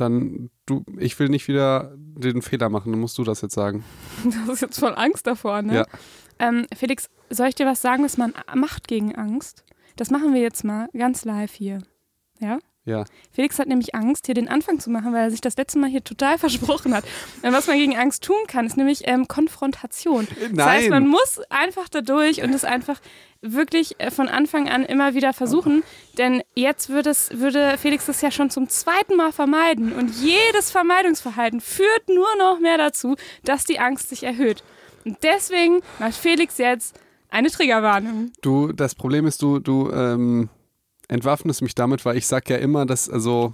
dann du, ich will nicht wieder den Fehler machen, dann musst du das jetzt sagen. Das ist jetzt voll Angst davor, ne? Ja. Ähm, Felix, soll ich dir was sagen, was man macht gegen Angst? Das machen wir jetzt mal ganz live hier. Ja? Ja. Felix hat nämlich Angst, hier den Anfang zu machen, weil er sich das letzte Mal hier total versprochen hat. Was man gegen Angst tun kann, ist nämlich ähm, Konfrontation. Das Nein. heißt, man muss einfach da durch und es einfach wirklich äh, von Anfang an immer wieder versuchen. Denn jetzt würde, es, würde Felix das ja schon zum zweiten Mal vermeiden. Und jedes Vermeidungsverhalten führt nur noch mehr dazu, dass die Angst sich erhöht. Und deswegen macht Felix jetzt eine Triggerwarnung. Du, das Problem ist, du, du ähm, entwaffnest mich damit, weil ich sag ja immer, dass, also,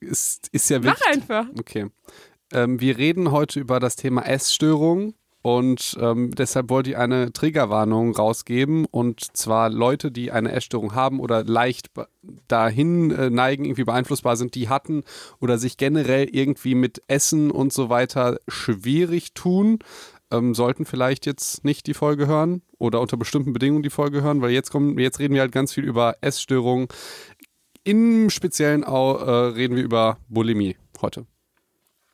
ist, ist ja Mach wichtig. einfach. Okay. Ähm, wir reden heute über das Thema Essstörung und ähm, deshalb wollte ich eine Triggerwarnung rausgeben und zwar Leute, die eine Essstörung haben oder leicht dahin äh, neigen, irgendwie beeinflussbar sind, die hatten oder sich generell irgendwie mit Essen und so weiter schwierig tun, ähm, sollten vielleicht jetzt nicht die Folge hören oder unter bestimmten Bedingungen die Folge hören, weil jetzt kommen, jetzt reden wir halt ganz viel über Essstörungen. Im Speziellen auch, äh, reden wir über Bulimie heute.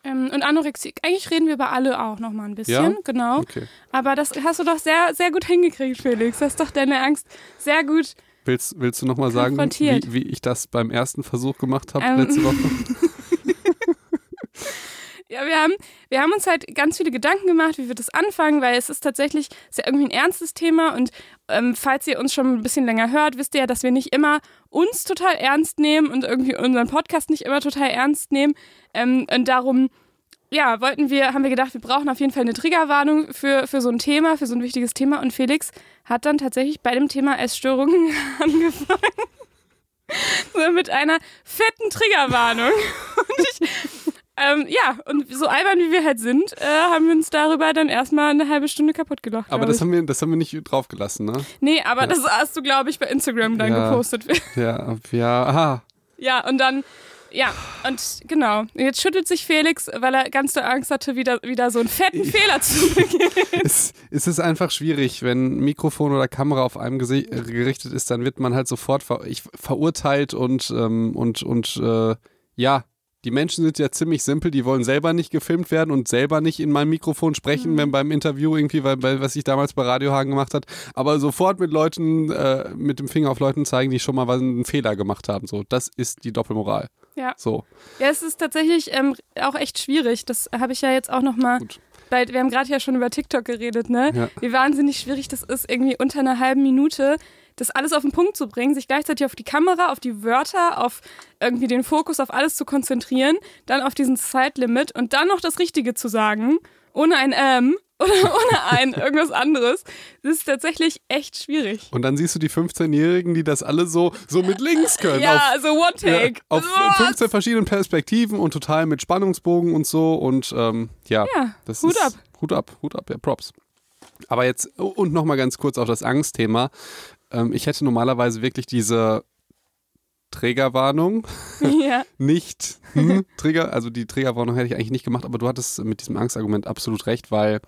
Ähm, und Anorexie, eigentlich reden wir über alle auch noch mal ein bisschen, Ja? genau. Okay. Aber das hast du doch sehr, sehr gut hingekriegt, Felix. Du hast doch deine Angst sehr gut. Willst, willst du nochmal sagen, wie, wie ich das beim ersten Versuch gemacht habe Ähm. letzte Woche? Ja, wir haben, wir haben uns halt ganz viele Gedanken gemacht, wie wir das anfangen, weil es ist tatsächlich ist ja irgendwie ein ernstes Thema und ähm, falls ihr uns schon ein bisschen länger hört, wisst ihr ja, dass wir nicht immer uns total ernst nehmen und irgendwie unseren Podcast nicht immer total ernst nehmen. Ähm, und darum, ja, wollten wir, haben wir gedacht, wir brauchen auf jeden Fall eine Triggerwarnung für, für so ein Thema, für so ein wichtiges Thema. Und Felix hat dann tatsächlich bei dem Thema Essstörungen angefangen. So mit einer fetten Triggerwarnung. Und ich, ähm, ja, und so albern wie wir halt sind, äh, haben wir uns darüber dann erstmal eine halbe Stunde kaputt gelacht. Aber das ich. haben, wir, das haben wir nicht drauf gelassen, ne? Nee, aber Ja. das hast du, glaube ich, bei Instagram dann Ja. gepostet. Ja, ja, aha. Ja, und dann, ja, und genau. Jetzt schüttelt sich Felix, weil er ganz doll Angst hatte, wieder, wieder so einen fetten Fehler zu begehen. Es, es ist einfach schwierig, wenn Mikrofon oder Kamera auf einem gesi- äh, gerichtet ist, dann wird man halt sofort ver ich, verurteilt und, ähm, und, und äh, ja, die Menschen sind ja ziemlich simpel, die wollen selber nicht gefilmt werden und selber nicht in mein Mikrofon sprechen, wenn beim Interview irgendwie, weil, weil, was ich damals bei Radiohagen gemacht hat, aber sofort mit Leuten, äh, mit dem Finger auf Leuten zeigen, die schon mal was einen Fehler gemacht haben. So, das ist die Doppelmoral. Ja. So. Ja, es ist tatsächlich ähm, auch echt schwierig. Das habe ich ja jetzt auch nochmal. Gut. Weil wir haben gerade ja schon über TikTok geredet, ne? Ja. Wie wahnsinnig schwierig das ist, irgendwie unter einer halben Minute das alles auf den Punkt zu bringen, sich gleichzeitig auf die Kamera, auf die Wörter, auf irgendwie den Fokus auf alles zu konzentrieren, dann auf diesen Zeitlimit und dann noch das Richtige zu sagen, ohne ein Ähm oder ohne ein irgendwas anderes. Das ist tatsächlich echt schwierig. Und dann siehst du die 15-Jährigen, die das alle so, so mit links können. Ja, auf, also One Take. Ja, auf Was? 15 verschiedenen Perspektiven und total mit Spannungsbogen und so und ähm, ja, Ja, das Hut ist, ab. Hut ab, Hut ab, ja, Props. Aber jetzt, und nochmal ganz kurz auf das Angstthema. Ähm, ich hätte normalerweise wirklich diese Trägerwarnung, Ja. nicht hm, Trigger, also die Triggerwarnung hätte ich eigentlich nicht gemacht, aber du hattest mit diesem Angstargument absolut recht, weil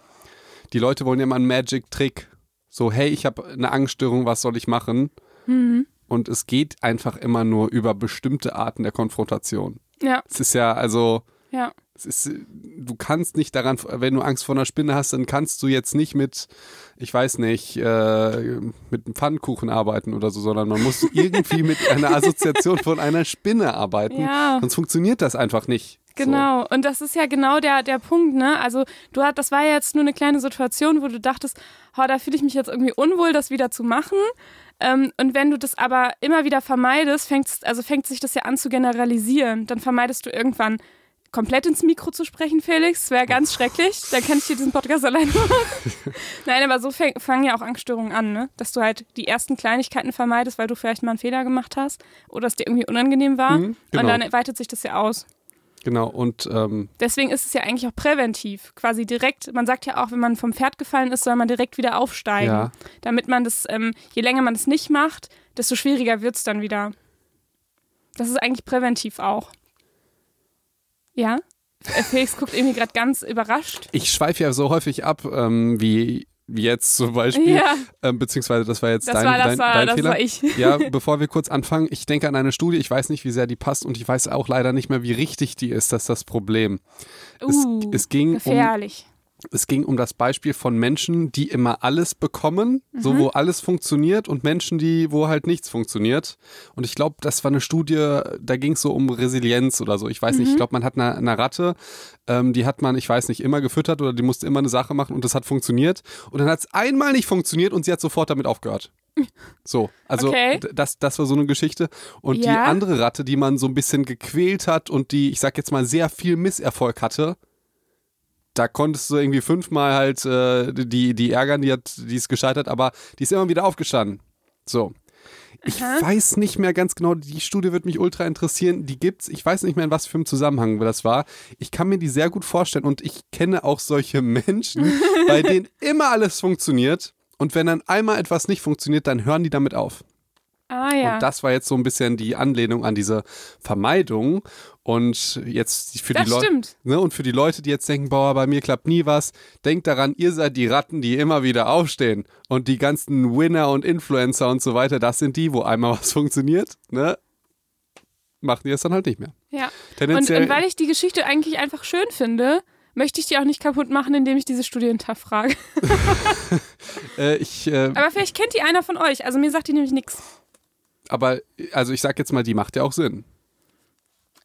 die Leute wollen ja immer einen Magic-Trick. So, hey, ich habe eine Angststörung, was soll ich machen? Mhm. Und es geht einfach immer nur über bestimmte Arten der Konfrontation. Ja, Es ist ja, also, ja. Ist, du kannst nicht daran, wenn du Angst vor einer Spinne hast, dann kannst du jetzt nicht mit, ich weiß nicht, äh, mit einem Pfannkuchen arbeiten oder so, sondern man muss irgendwie mit einer Assoziation von einer Spinne arbeiten. Ja. Sonst funktioniert das einfach nicht. Genau, und das ist ja genau der, der Punkt, ne? Also du hat, das war ja jetzt nur eine kleine Situation, wo du dachtest, oh, da fühle ich mich jetzt irgendwie unwohl, das wieder zu machen. Ähm, und wenn du das aber immer wieder vermeidest, fängt, also fängt sich das ja an zu generalisieren. Dann vermeidest du irgendwann komplett ins Mikro zu sprechen, Felix. Das wäre ganz schrecklich. Dann kann ich dir diesen Podcast alleine machen. Nein, aber so fäng, fangen ja auch Angststörungen an, ne? Dass du halt die ersten Kleinigkeiten vermeidest, weil du vielleicht mal einen Fehler gemacht hast oder es dir irgendwie unangenehm war. Mhm, genau. Und dann weitet sich das ja aus. Genau, und ähm, Deswegen ist es ja eigentlich auch präventiv. Quasi direkt, man sagt ja auch, wenn man vom Pferd gefallen ist, soll man direkt wieder aufsteigen. Ja. Damit man das, ähm, je länger man es nicht macht, desto schwieriger wird es dann wieder. Das ist eigentlich präventiv auch. Ja? Felix guckt irgendwie gerade ganz überrascht. ich schweife ja so häufig ab, ähm, wie jetzt zum Beispiel, Ja. ähm, beziehungsweise das war jetzt Das dein, war, das dein, war, dein das Fehler. war ich. Ja, bevor wir kurz anfangen, ich denke an eine Studie, ich weiß nicht, wie sehr die passt und ich weiß auch leider nicht mehr, wie richtig die ist, das ist das Problem. Uh, es, es, ging um, gefährlich. Es ging um das Beispiel von Menschen, die immer alles bekommen, so Mhm. wo alles funktioniert und Menschen, die, wo halt nichts funktioniert. Und ich glaube, das war eine Studie, da ging es so um Resilienz oder so. Ich weiß nicht, Mhm. ich glaube, man hat eine, eine Ratte, ähm, die hat man, ich weiß nicht, immer gefüttert oder die musste immer eine Sache machen und das hat funktioniert. Und dann hat es einmal nicht funktioniert und sie hat sofort damit aufgehört. So, also Okay. das, das war so eine Geschichte. Und die Ja. andere Ratte, die man so ein bisschen gequält hat und die, ich sag jetzt mal, sehr viel Misserfolg hatte, da konntest du irgendwie fünfmal halt äh, die, die ärgern, die, hat, die ist gescheitert, aber die ist immer wieder aufgestanden. So. Ich Aha. weiß nicht mehr ganz genau, die Studie wird mich ultra interessieren. Die gibt's. Ich weiß nicht mehr, in was für einem Zusammenhang das war. Ich kann mir die sehr gut vorstellen und ich kenne auch solche Menschen, bei denen immer alles funktioniert. Und wenn dann einmal etwas nicht funktioniert, dann hören die damit auf. Ah ja. Und das war jetzt so ein bisschen die Anlehnung an diese Vermeidung. Und jetzt für Das die Leute. Ne, und für die Leute, die jetzt denken, boah, bei mir klappt nie was, denkt daran, ihr seid die Ratten, die immer wieder aufstehen. Und die ganzen Winner und Influencer und so weiter, das sind die, wo einmal was funktioniert, ne? Machen die es dann halt nicht mehr. Ja. Und, Tendenziell. und weil ich die Geschichte eigentlich einfach schön finde, möchte ich die auch nicht kaputt machen, indem ich diese Studie hinterfrage. äh, ich, äh, Aber vielleicht kennt die einer von euch. Also mir sagt die nämlich nichts. aber, also ich sag jetzt mal, die macht ja auch Sinn.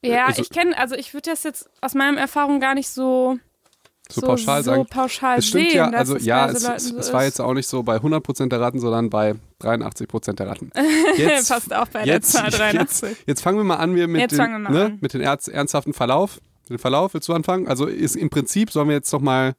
Ja, also- ich kenne, also ich würde das jetzt aus meiner Erfahrung gar nicht so, So, pauschal so sagen. pauschal Es stimmt sehen. ja, also ja, bei so es, es, so es war jetzt auch nicht so bei 100% der Ratten, sondern bei 83% der Ratten. Jetzt, Passt auch bei jetzt, der Zahl jetzt, 83. jetzt fangen wir mal an wir mit, Jetzt den, wir ne, an. mit dem ernst, ernsthaften Verlauf. Den Verlauf, willst du anfangen? Also ist im Prinzip, sollen wir jetzt noch mal,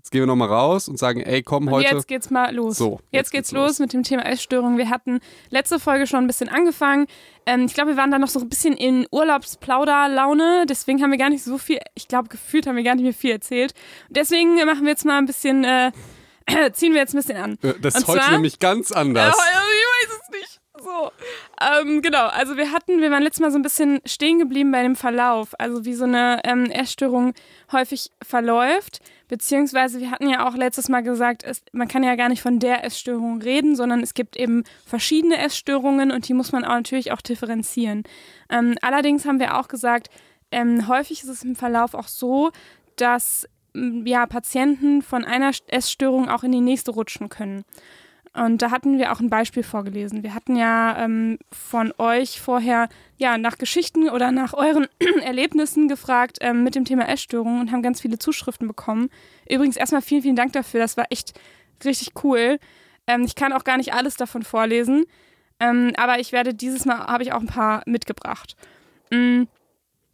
jetzt gehen wir noch mal raus und sagen, ey, komm Und heute. jetzt geht's mal los. So, jetzt, jetzt geht's geht's los. los. mit dem Thema Essstörung. Wir hatten letzte Folge schon ein bisschen angefangen. Ähm, ich glaube, wir waren da noch so ein bisschen in Urlaubsplauderlaune. Deswegen haben wir gar nicht so viel, ich glaube, gefühlt haben wir gar nicht mehr viel erzählt. Deswegen machen wir jetzt mal ein bisschen, äh, ziehen wir jetzt ein bisschen an. Äh, das ist und heute zwar- nämlich ganz anders. Ja, also ich weiß es nicht. So. Ähm, genau, also wir hatten, wir waren letztes Mal so ein bisschen stehen geblieben bei dem Verlauf, also wie so eine ähm, Essstörung häufig verläuft, beziehungsweise wir hatten ja auch letztes Mal gesagt, es, man kann ja gar nicht von der Essstörung reden, sondern es gibt eben verschiedene Essstörungen und die muss man auch natürlich auch differenzieren. Ähm, allerdings haben wir auch gesagt, ähm, häufig ist es im Verlauf auch so, dass ja, Patienten von einer Essstörung auch in die nächste rutschen können. Und da hatten wir auch ein Beispiel vorgelesen. Wir hatten ja ähm, von euch vorher ja nach Geschichten oder nach euren Erlebnissen gefragt ähm, mit dem Thema Essstörungen und haben ganz viele Zuschriften bekommen. Übrigens erstmal vielen, vielen Dank dafür. Das war echt richtig cool. Ähm, ich kann auch gar nicht alles davon vorlesen, ähm, aber ich werde dieses Mal habe ich auch ein paar mitgebracht. Mm,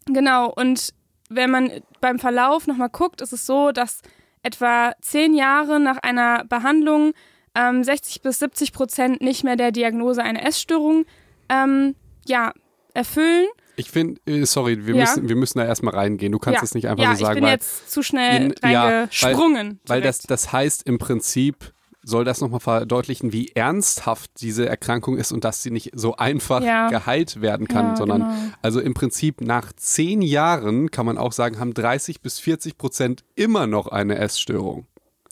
genau. Und wenn man beim Verlauf nochmal guckt, ist es so, dass etwa zehn Jahre nach einer Behandlung ähm, 60 bis 70 Prozent nicht mehr der Diagnose einer Essstörung ähm, ja, erfüllen. Ich finde, äh, sorry, wir, Ja. müssen, wir müssen da erstmal reingehen. Du kannst ja. es nicht einfach ja, so sagen, ich bin weil, jetzt zu schnell In- reingesprungen. weil das, direkt. das heißt im Prinzip, soll das nochmal verdeutlichen, wie ernsthaft diese Erkrankung ist und dass sie nicht so einfach Ja. geheilt werden kann, Ja, sondern genau. also im Prinzip nach zehn Jahren kann man auch sagen, haben 30 bis 40 Prozent immer noch eine Essstörung.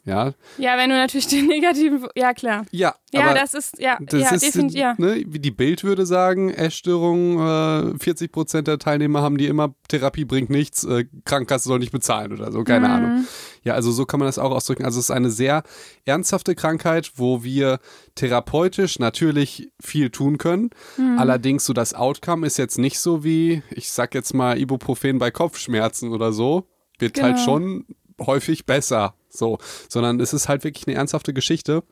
Ja, Ja, wenn du natürlich den negativen. Ja, klar. ja, Ja, das ist. Ja, das ja ist, definitiv. Ja. ne, wie die Bild würde sagen, Essstörung, äh, 40 Prozent der Teilnehmer haben die immer, Therapie bringt nichts, äh, Krankenkasse soll nicht bezahlen oder so, keine Mhm. Ahnung. Ja, also so kann man das auch ausdrücken. Also es ist eine sehr ernsthafte Krankheit, wo wir therapeutisch natürlich viel tun können. Mhm. Allerdings so das Outcome ist jetzt nicht so wie, ich sag jetzt mal Ibuprofen bei Kopfschmerzen oder so, wird halt Genau. schon häufig besser, so, sondern es ist halt wirklich eine ernsthafte Geschichte.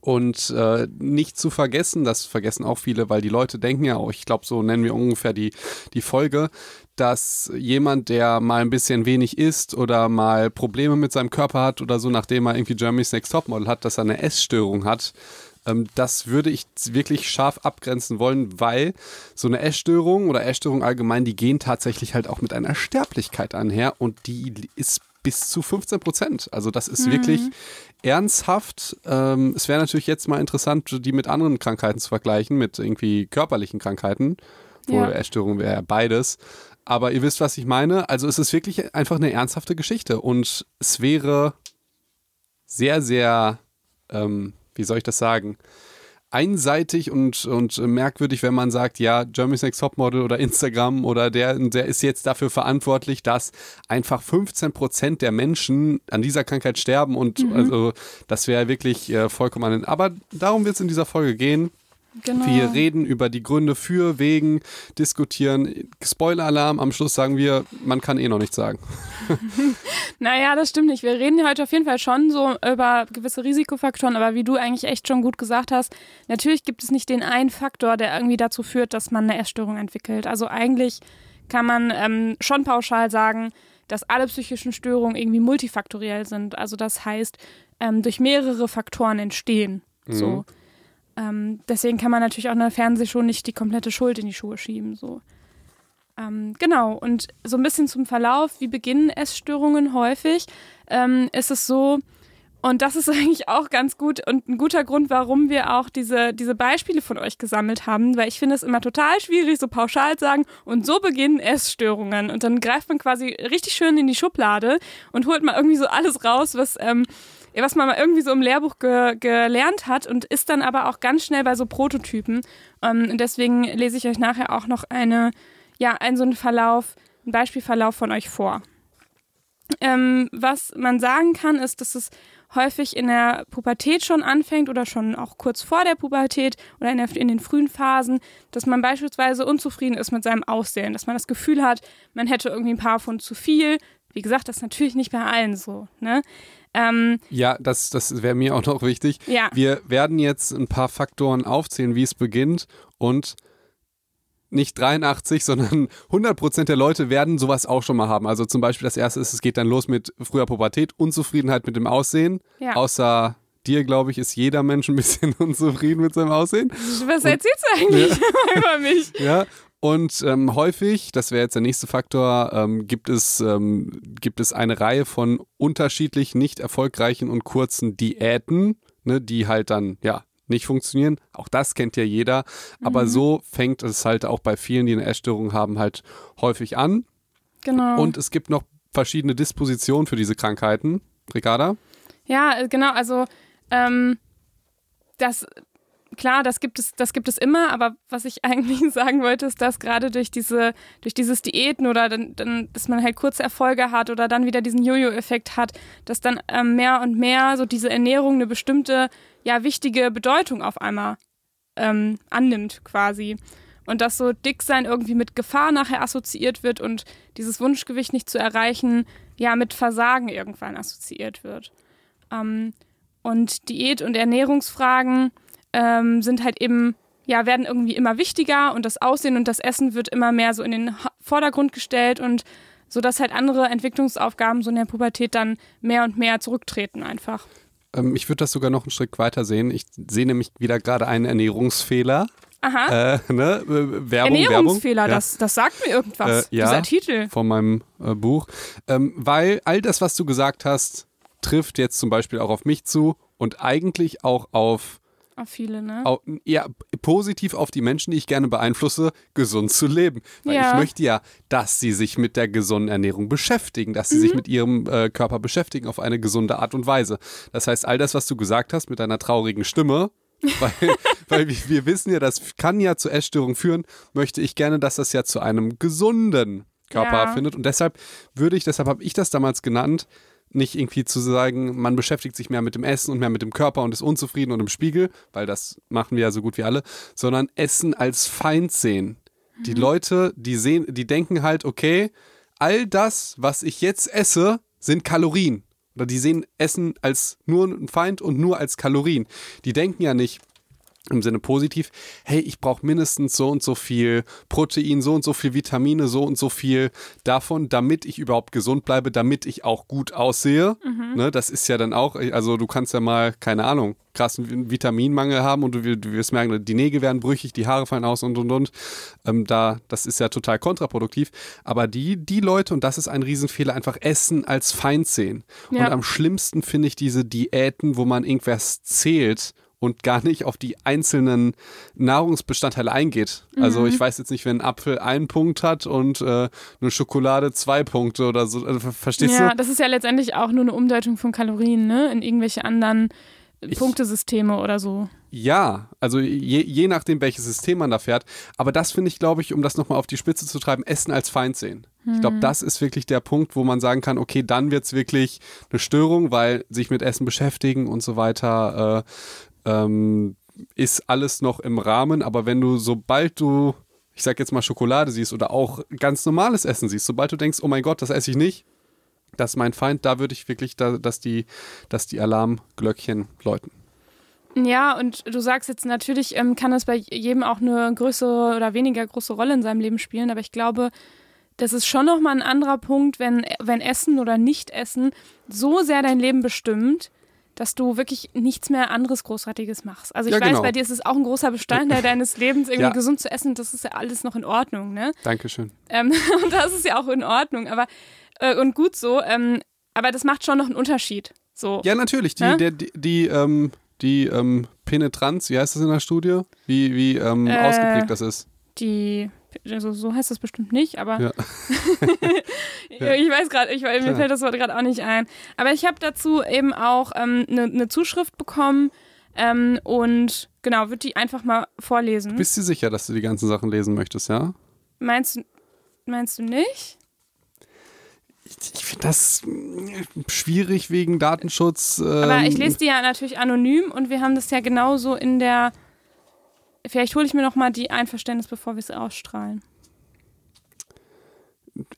Und äh, nicht zu vergessen, das vergessen auch viele, weil die Leute denken ja auch, ich glaube, so nennen wir ungefähr die, die Folge, dass jemand, der mal ein bisschen wenig isst oder mal Probleme mit seinem Körper hat oder so, nachdem er irgendwie Germany's Next Topmodel hat, dass er eine Essstörung hat, ähm, das würde ich wirklich scharf abgrenzen wollen, weil so eine Essstörung oder Essstörung allgemein, die gehen tatsächlich halt auch mit einer Sterblichkeit einher und die ist bis zu 15 Prozent. Also das ist wirklich ernsthaft. Ähm, es wäre natürlich jetzt mal interessant, die mit anderen Krankheiten zu vergleichen, mit irgendwie körperlichen Krankheiten. Wo Ja. Essstörung wäre ja beides. Aber ihr wisst, was ich meine. Also es ist wirklich einfach eine ernsthafte Geschichte. Und es wäre sehr, sehr ähm, wie soll ich das sagen? Einseitig und, und merkwürdig, wenn man sagt, ja, Germany's Next Topmodel oder Instagram oder der, der ist jetzt dafür verantwortlich, dass einfach 15 Prozent der Menschen an dieser Krankheit sterben und mhm. also das wäre wirklich äh, vollkommen an. Aber darum wird es in dieser Folge gehen. Genau. Wir reden über die Gründe für, wegen, diskutieren. Spoiler-Alarm, am Schluss sagen wir, man kann eh noch nichts sagen. naja, das stimmt nicht. Wir reden heute auf jeden Fall schon so über gewisse Risikofaktoren, aber wie du eigentlich echt schon gut gesagt hast, natürlich gibt es nicht den einen Faktor, der irgendwie dazu führt, dass man eine Essstörung entwickelt. Also eigentlich kann man ähm, schon pauschal sagen, dass alle psychischen Störungen irgendwie multifaktoriell sind. Also das heißt, ähm, durch mehrere Faktoren entstehen. Mhm. So. Ähm, deswegen kann man natürlich auch in der Fernsehshow nicht die komplette Schuld in die Schuhe schieben. So. Ähm, genau, und so ein bisschen zum Verlauf, wie beginnen Essstörungen häufig? Ähm, ist es so, und das ist eigentlich auch ganz gut und ein guter Grund, warum wir auch diese, diese Beispiele von euch gesammelt haben, weil ich finde es immer total schwierig, so pauschal zu sagen, und so beginnen Essstörungen. Und dann greift man quasi richtig schön in die Schublade und holt mal irgendwie so alles raus, was ähm, was man mal irgendwie so im Lehrbuch ge gelernt hat und ist dann aber auch ganz schnell bei so Prototypen. Ähm, deswegen lese ich euch nachher auch noch eine, ja, einen so einen Verlauf, einen Beispielverlauf von euch vor. Ähm, was man sagen kann, ist, dass es häufig in der Pubertät schon anfängt oder schon auch kurz vor der Pubertät oder in, der, in, den frühen Phasen, dass man beispielsweise unzufrieden ist mit seinem Aussehen, dass man das Gefühl hat, man hätte irgendwie ein paar Pfund zu viel. Wie gesagt, das ist natürlich nicht bei allen so. Ne? Ähm, ja, das, das wäre mir auch noch wichtig. Ja. Wir werden jetzt ein paar Faktoren aufzählen, wie es beginnt und nicht 83, sondern 100% der Leute werden sowas auch schon mal haben. Also zum Beispiel das erste ist, es geht dann los mit früher Pubertät, Unzufriedenheit mit dem Aussehen, ja. außer dir, glaube ich, ist jeder Mensch ein bisschen unzufrieden mit seinem Aussehen. Was erzählst du eigentlich ja. über mich? Ja, und ähm, häufig, das wäre jetzt der nächste Faktor, ähm, gibt, es, ähm, gibt es eine Reihe von unterschiedlich nicht erfolgreichen und kurzen Diäten, ne, die halt dann, ja, nicht funktionieren. Auch das kennt ja jeder. Aber mhm. so fängt es halt auch bei vielen, die eine Essstörung haben, halt häufig an. Genau. Und es gibt noch verschiedene Dispositionen für diese Krankheiten. Ricarda? Ja, genau. Also ähm, das klar, das gibt es, das gibt es immer, aber was ich eigentlich sagen wollte, ist, dass gerade durch diese, durch dieses Diäten oder dann, dann, dass man halt kurze Erfolge hat oder dann wieder diesen Jojo-Effekt hat, dass dann ähm, mehr und mehr so diese Ernährung eine bestimmte, ja, wichtige Bedeutung auf einmal ähm, annimmt, quasi. Und dass so Dicksein irgendwie mit Gefahr nachher assoziiert wird und dieses Wunschgewicht nicht zu erreichen, ja, mit Versagen irgendwann assoziiert wird. Ähm, und Diät- und Ernährungsfragen ähm, sind halt eben, ja, werden irgendwie immer wichtiger und das Aussehen und das Essen wird immer mehr so in den Vordergrund gestellt und so dass halt andere Entwicklungsaufgaben so in der Pubertät dann mehr und mehr zurücktreten einfach. Ähm, ich würde das sogar noch einen Schritt weiter sehen. Ich sehe nämlich wieder gerade einen Ernährungsfehler. Aha. Äh, ne? Werbung, Ernährungsfehler, Werbung. Das, das sagt mir irgendwas, äh, ja, dieser Titel. Von meinem äh, Buch. Ähm, weil all das, was du gesagt hast, trifft jetzt zum Beispiel auch auf mich zu und eigentlich auch auf auf viele, ne? Auch, ja, positiv auf die Menschen, die ich gerne beeinflusse, gesund zu leben. Weil ja. ich möchte ja, dass sie sich mit der gesunden Ernährung beschäftigen, dass sie mhm. sich mit ihrem äh, Körper beschäftigen auf eine gesunde Art und Weise. Das heißt, all das, was du gesagt hast mit deiner traurigen Stimme, weil, weil wir wissen ja, das kann ja zu Essstörungen führen, möchte ich gerne, dass das ja zu einem gesunden Körper ja. findet. Und deshalb würde ich, deshalb habe ich das damals genannt, nicht irgendwie zu sagen, man beschäftigt sich mehr mit dem Essen und mehr mit dem Körper und ist unzufrieden und im Spiegel, weil das machen wir ja so gut wie alle, sondern Essen als Feind sehen. Mhm. Die Leute, die sehen, die denken halt, okay, all das, was ich jetzt esse, sind Kalorien. Oder die sehen Essen als nur ein Feind und nur als Kalorien. Die denken ja nicht, im Sinne positiv, hey, ich brauche mindestens so und so viel Protein, so und so viel Vitamine, so und so viel davon, damit ich überhaupt gesund bleibe, damit ich auch gut aussehe. Mhm. Ne, das ist ja dann auch, also du kannst ja mal, keine Ahnung, krassen Vitaminmangel haben und du, du wirst merken, die Nägel werden brüchig, die Haare fallen aus und und und. Ähm, da, das ist ja total kontraproduktiv. Aber die, die Leute, und das ist ein Riesenfehler, einfach Essen als Feind sehen. Ja. Und am schlimmsten finde ich diese Diäten, wo man irgendwas zählt und gar nicht auf die einzelnen Nahrungsbestandteile eingeht. Also mhm. Also ich weiß jetzt nicht, wenn ein Apfel einen Punkt hat und äh, eine Schokolade zwei Punkte oder so. Also, verstehst ja, du? Ja, das ist ja letztendlich auch nur eine Umdeutung von Kalorien, ne? In irgendwelche anderen Punktesysteme oder so. Ja, also je, je nachdem, welches System man da fährt. Aber das finde ich, glaube ich, um das nochmal auf die Spitze zu treiben, Essen als Feind sehen. Mhm. Ich glaube, das ist wirklich der Punkt, wo man sagen kann, okay, dann wird es wirklich eine Störung, weil sich mit Essen beschäftigen und so weiter äh, ähm, ist alles noch im Rahmen. Aber wenn du, sobald du, ich sag jetzt mal Schokolade siehst oder auch ganz normales Essen siehst, sobald du denkst, oh mein Gott, das esse ich nicht, das ist mein Feind, da würde ich wirklich, da, dass, die, dass die Alarmglöckchen läuten. Ja, und du sagst jetzt natürlich, ähm, kann das bei jedem auch eine größere oder weniger große Rolle in seinem Leben spielen, aber ich glaube, das ist schon nochmal ein anderer Punkt, wenn, wenn Essen oder Nicht-Essen so sehr dein Leben bestimmt, dass du wirklich nichts mehr anderes Großartiges machst. Also ich ja, weiß, genau. bei dir ist es auch ein großer Bestandteil deines Lebens, irgendwie ja. gesund zu essen. Das ist ja alles noch in Ordnung, ne? Dankeschön. Ähm, und das ist ja auch in Ordnung, aber äh, und gut so. Ähm, aber das macht schon noch einen Unterschied. So. Ja, natürlich. Die, der, die, die, ähm, die ähm, Penetranz, wie heißt das in der Studie? Wie, wie ähm, äh, ausgeprägt das ist? Die also so heißt das bestimmt nicht, aber ja. ich weiß gerade, mir Klar. fällt das Wort gerade auch nicht ein. Aber ich habe dazu eben auch eine ähm, ne, ne Zuschrift bekommen ähm, und genau, würde die einfach mal vorlesen. Bist du sicher, dass du die ganzen Sachen lesen möchtest, ja? Meinst du, meinst du nicht? Ich, ich finde das schwierig wegen Datenschutz. Ähm aber ich lese die ja natürlich anonym und wir haben das ja genauso in der Vielleicht hole ich mir noch mal die Einverständnis, bevor wir es ausstrahlen.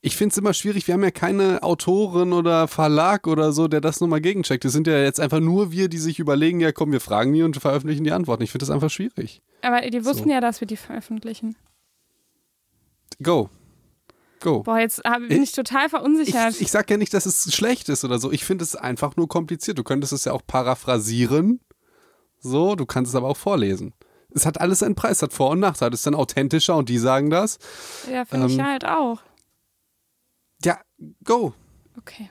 Ich finde es immer schwierig. Wir haben ja keine Autorin oder Verlag oder so, der das nochmal gegencheckt. Es sind ja jetzt einfach nur wir, die sich überlegen, ja komm, wir fragen die und veröffentlichen die Antworten. Ich finde das einfach schwierig. Aber die wussten so. ja, dass wir die veröffentlichen. Go. Go. Boah, jetzt bin ich, ich total verunsichert. Ich, ich sag ja nicht, dass es schlecht ist oder so. Ich finde es einfach nur kompliziert. Du könntest es ja auch paraphrasieren. So, du kannst es aber auch vorlesen es hat alles einen Preis, hat Vor- und Nachteile. Ist dann authentischer und die sagen das. Ja, finde ähm, ich halt auch. Ja, go. Okay.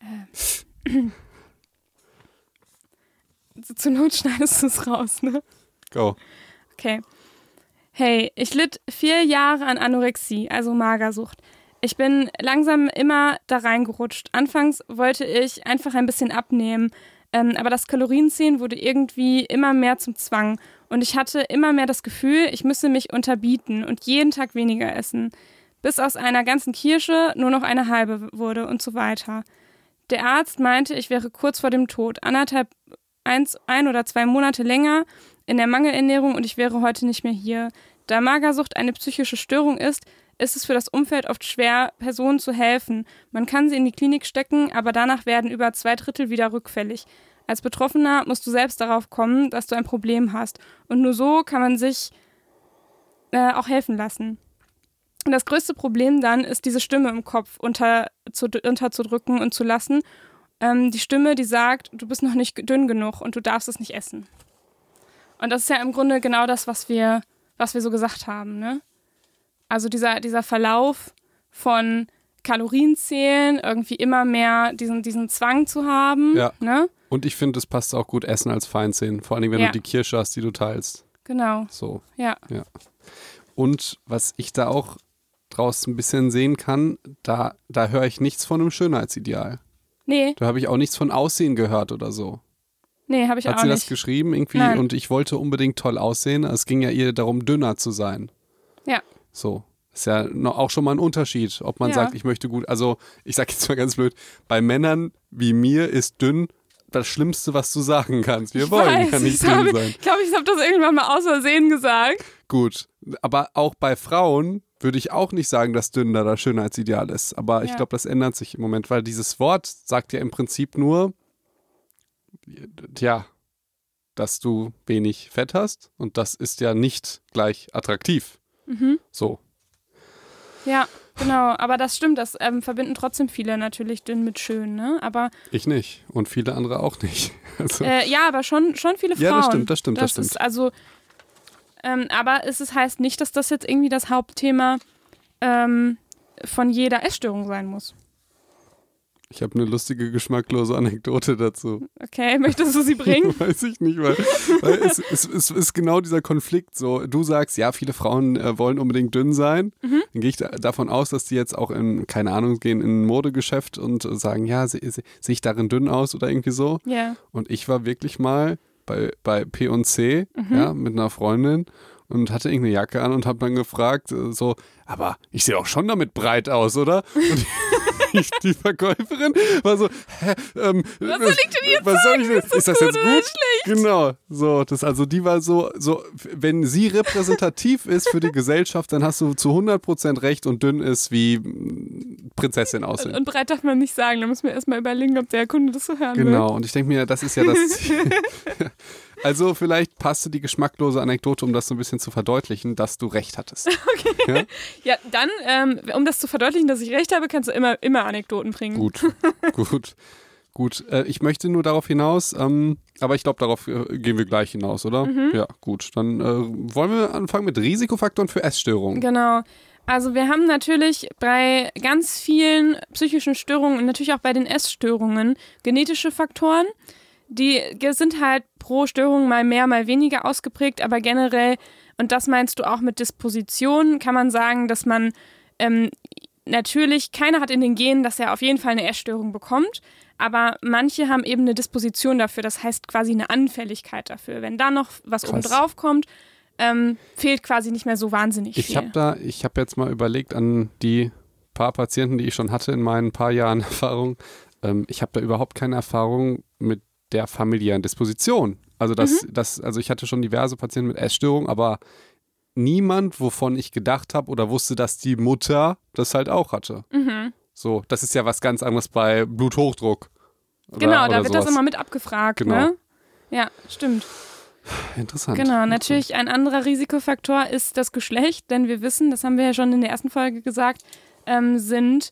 Äh. Zur Not schneidest du es raus, ne? Go. Okay. Hey, ich litt vier Jahre an Anorexie, also Magersucht. Ich bin langsam immer da reingerutscht. Anfangs wollte ich einfach ein bisschen abnehmen, ähm, aber das Kalorienzählen wurde irgendwie immer mehr zum Zwang und ich hatte immer mehr das Gefühl, ich müsse mich unterbieten und jeden Tag weniger essen, bis aus einer ganzen Kirsche nur noch eine halbe wurde und so weiter. Der Arzt meinte, ich wäre kurz vor dem Tod, anderthalb, eins, ein oder zwei Monate länger in der Mangelernährung und ich wäre heute nicht mehr hier. Da Magersucht eine psychische Störung ist, ist es für das Umfeld oft schwer, Personen zu helfen. Man kann sie in die Klinik stecken, aber danach werden über zwei Drittel wieder rückfällig. Als Betroffener musst du selbst darauf kommen, dass du ein Problem hast. Und nur so kann man sich äh, auch helfen lassen. Und das größte Problem dann ist diese Stimme im Kopf unter, zu, unterzudrücken und zu lassen. Ähm, die Stimme, die sagt, du bist noch nicht dünn genug und du darfst es nicht essen. Und das ist ja im Grunde genau das, was wir, was wir so gesagt haben. Ne? Also dieser, dieser Verlauf von Kalorienzählen, irgendwie immer mehr diesen, diesen Zwang zu haben. Ja. Ne? Und ich finde, es passt auch gut, Essen als Feind sehen. Vor allem, wenn ja. du die Kirsche hast, die du teilst. Genau. So. Ja. ja. Und was ich da auch draus ein bisschen sehen kann, da, da höre ich nichts von einem Schönheitsideal. Nee. Da habe ich auch nichts von Aussehen gehört oder so. Nee, habe ich Hat auch nicht. Hat sie das geschrieben irgendwie Nein. und ich wollte unbedingt toll aussehen. Es ging ja ihr darum, dünner zu sein. Ja. So. Ist ja auch schon mal ein Unterschied, ob man ja. sagt, ich möchte gut. Also, ich sage jetzt mal ganz blöd, bei Männern wie mir ist dünn das Schlimmste, was du sagen kannst. Wir ich wollen weiß, ja nicht dünn sein. Ich glaube, ich habe das irgendwann mal aus Versehen gesagt. Gut, aber auch bei Frauen würde ich auch nicht sagen, dass dünn da das Schönheitsideal ist. Aber ja. ich glaube, das ändert sich im Moment, weil dieses Wort sagt ja im Prinzip nur, ja, dass du wenig Fett hast und das ist ja nicht gleich attraktiv. Mhm. So. Ja. Genau, aber das stimmt, das ähm, verbinden trotzdem viele natürlich dünn mit schön, ne? Aber ich nicht und viele andere auch nicht. Also äh, ja, aber schon, schon viele Frauen. Ja, das stimmt, das stimmt, das, das stimmt. Ist also, ähm, aber es ist, heißt nicht, dass das jetzt irgendwie das Hauptthema ähm, von jeder Essstörung sein muss. Ich habe eine lustige, geschmacklose Anekdote dazu. Okay, möchtest du sie bringen? Weiß ich nicht, weil, weil es, es, es, ist genau dieser Konflikt so. Du sagst, ja, viele Frauen äh, wollen unbedingt dünn sein. Mhm. Dann gehe ich da, davon aus, dass die jetzt auch in, keine Ahnung, gehen in ein Modegeschäft und sagen, ja, sehe seh, seh ich darin dünn aus oder irgendwie so. Ja. Yeah. Und ich war wirklich mal bei, bei P&C, mhm. ja, mit einer Freundin und hatte irgendeine Jacke an und habe dann gefragt, äh, so, aber ich sehe auch schon damit breit aus, oder? Und ich, die Verkäuferin war so, hä, ähm, was soll ich denn jetzt was sagen? Soll ich denn? Ist das, ist das gut jetzt gut? Schlecht? Genau, so, das, also die war so, so, wenn sie repräsentativ ist für die Gesellschaft, dann hast du zu 100% recht und dünn ist wie Prinzessin aussehen. Und, und breit darf man nicht sagen, da muss man erstmal überlegen, ob der Kunde das so hören genau. will. Genau, und ich denke mir, das ist ja das Ziel. Also vielleicht passte die geschmacklose Anekdote, um das so ein bisschen zu verdeutlichen, dass du recht hattest. Okay. Ja, ja dann, ähm, um das zu verdeutlichen, dass ich recht habe, kannst du immer, immer Anekdoten bringen. Gut, gut. Gut, äh, ich möchte nur darauf hinaus, ähm, aber ich glaube, darauf äh, gehen wir gleich hinaus, oder? Mhm. Ja, gut. Dann äh, wollen wir anfangen mit Risikofaktoren für Essstörungen. Genau. Also wir haben natürlich bei ganz vielen psychischen Störungen und natürlich auch bei den Essstörungen genetische Faktoren. Die sind halt pro Störung mal mehr, mal weniger ausgeprägt, aber generell, und das meinst du auch mit Disposition, kann man sagen, dass man ähm, natürlich, keiner hat in den Genen, dass er auf jeden Fall eine Essstörung bekommt, aber manche haben eben eine Disposition dafür, das heißt quasi eine Anfälligkeit dafür. Wenn da noch was Krass. obendrauf kommt, ähm, fehlt quasi nicht mehr so wahnsinnig ich viel. Hab da, ich habe jetzt mal überlegt an die paar Patienten, die ich schon hatte in meinen paar Jahren Erfahrung. Ähm, ich habe da überhaupt keine Erfahrung mit der familiären Disposition. Also das, mhm. das, also ich hatte schon diverse Patienten mit Essstörung, aber niemand, wovon ich gedacht habe oder wusste, dass die Mutter das halt auch hatte. Mhm. So, das ist ja was ganz anderes bei Bluthochdruck. Oder, genau, da wird sowas. das immer mit abgefragt, genau. ne? Ja, stimmt. Interessant. Genau, natürlich ein anderer Risikofaktor ist das Geschlecht, denn wir wissen, das haben wir ja schon in der ersten Folge gesagt, ähm, sind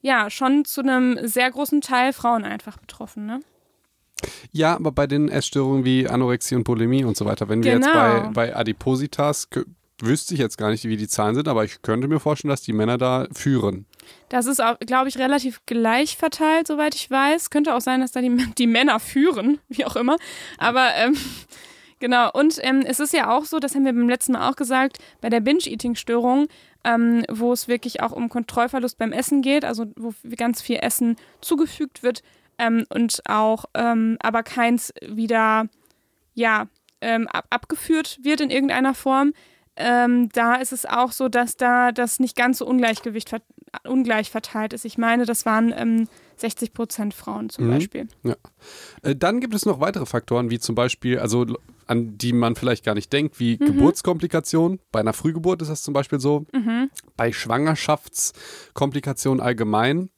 ja schon zu einem sehr großen Teil Frauen einfach betroffen, ne? Ja, aber bei den Essstörungen wie Anorexie und Bulimie und so weiter, wenn wir genau. jetzt bei, bei Adipositas, wüsste ich jetzt gar nicht, wie die Zahlen sind, aber ich könnte mir vorstellen, dass die Männer da führen. Das ist auch, glaube ich, relativ gleich verteilt, soweit ich weiß. Könnte auch sein, dass da die, die Männer führen, wie auch immer. Aber ähm, genau, und ähm, es ist ja auch so, das haben wir beim letzten Mal auch gesagt, bei der Binge-Eating-Störung, ähm, wo es wirklich auch um Kontrollverlust beim Essen geht, also wo ganz viel Essen zugefügt wird, ähm, und auch ähm, aber keins wieder ja ähm, ab abgeführt wird in irgendeiner Form. Ähm, da ist es auch so, dass da das nicht ganz so Ungleichgewicht ver ungleich verteilt ist. Ich meine, das waren 60 ähm, Prozent Frauen zum mhm. Beispiel. Ja. Äh, dann gibt es noch weitere Faktoren, wie zum Beispiel, also an die man vielleicht gar nicht denkt, wie mhm. Geburtskomplikationen. Bei einer Frühgeburt ist das zum Beispiel so. Mhm. Bei Schwangerschaftskomplikationen allgemein.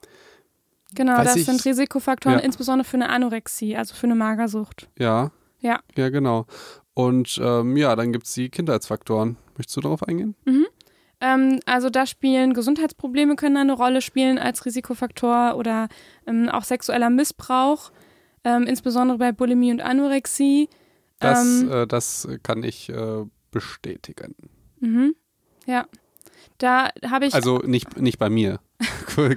Genau, Weiß das ich, sind Risikofaktoren, ja. insbesondere für eine Anorexie, also für eine Magersucht. Ja. Ja. Ja, genau. Und ähm, ja, dann gibt es die Kindheitsfaktoren. Möchtest du darauf eingehen? Mhm. Ähm, also da spielen Gesundheitsprobleme können eine Rolle spielen als Risikofaktor oder ähm, auch sexueller Missbrauch, ähm, insbesondere bei Bulimie und Anorexie. Das, Ähm, äh, das kann ich äh, bestätigen. mhm. Ja. Da habe ich. Also nicht, nicht bei mir.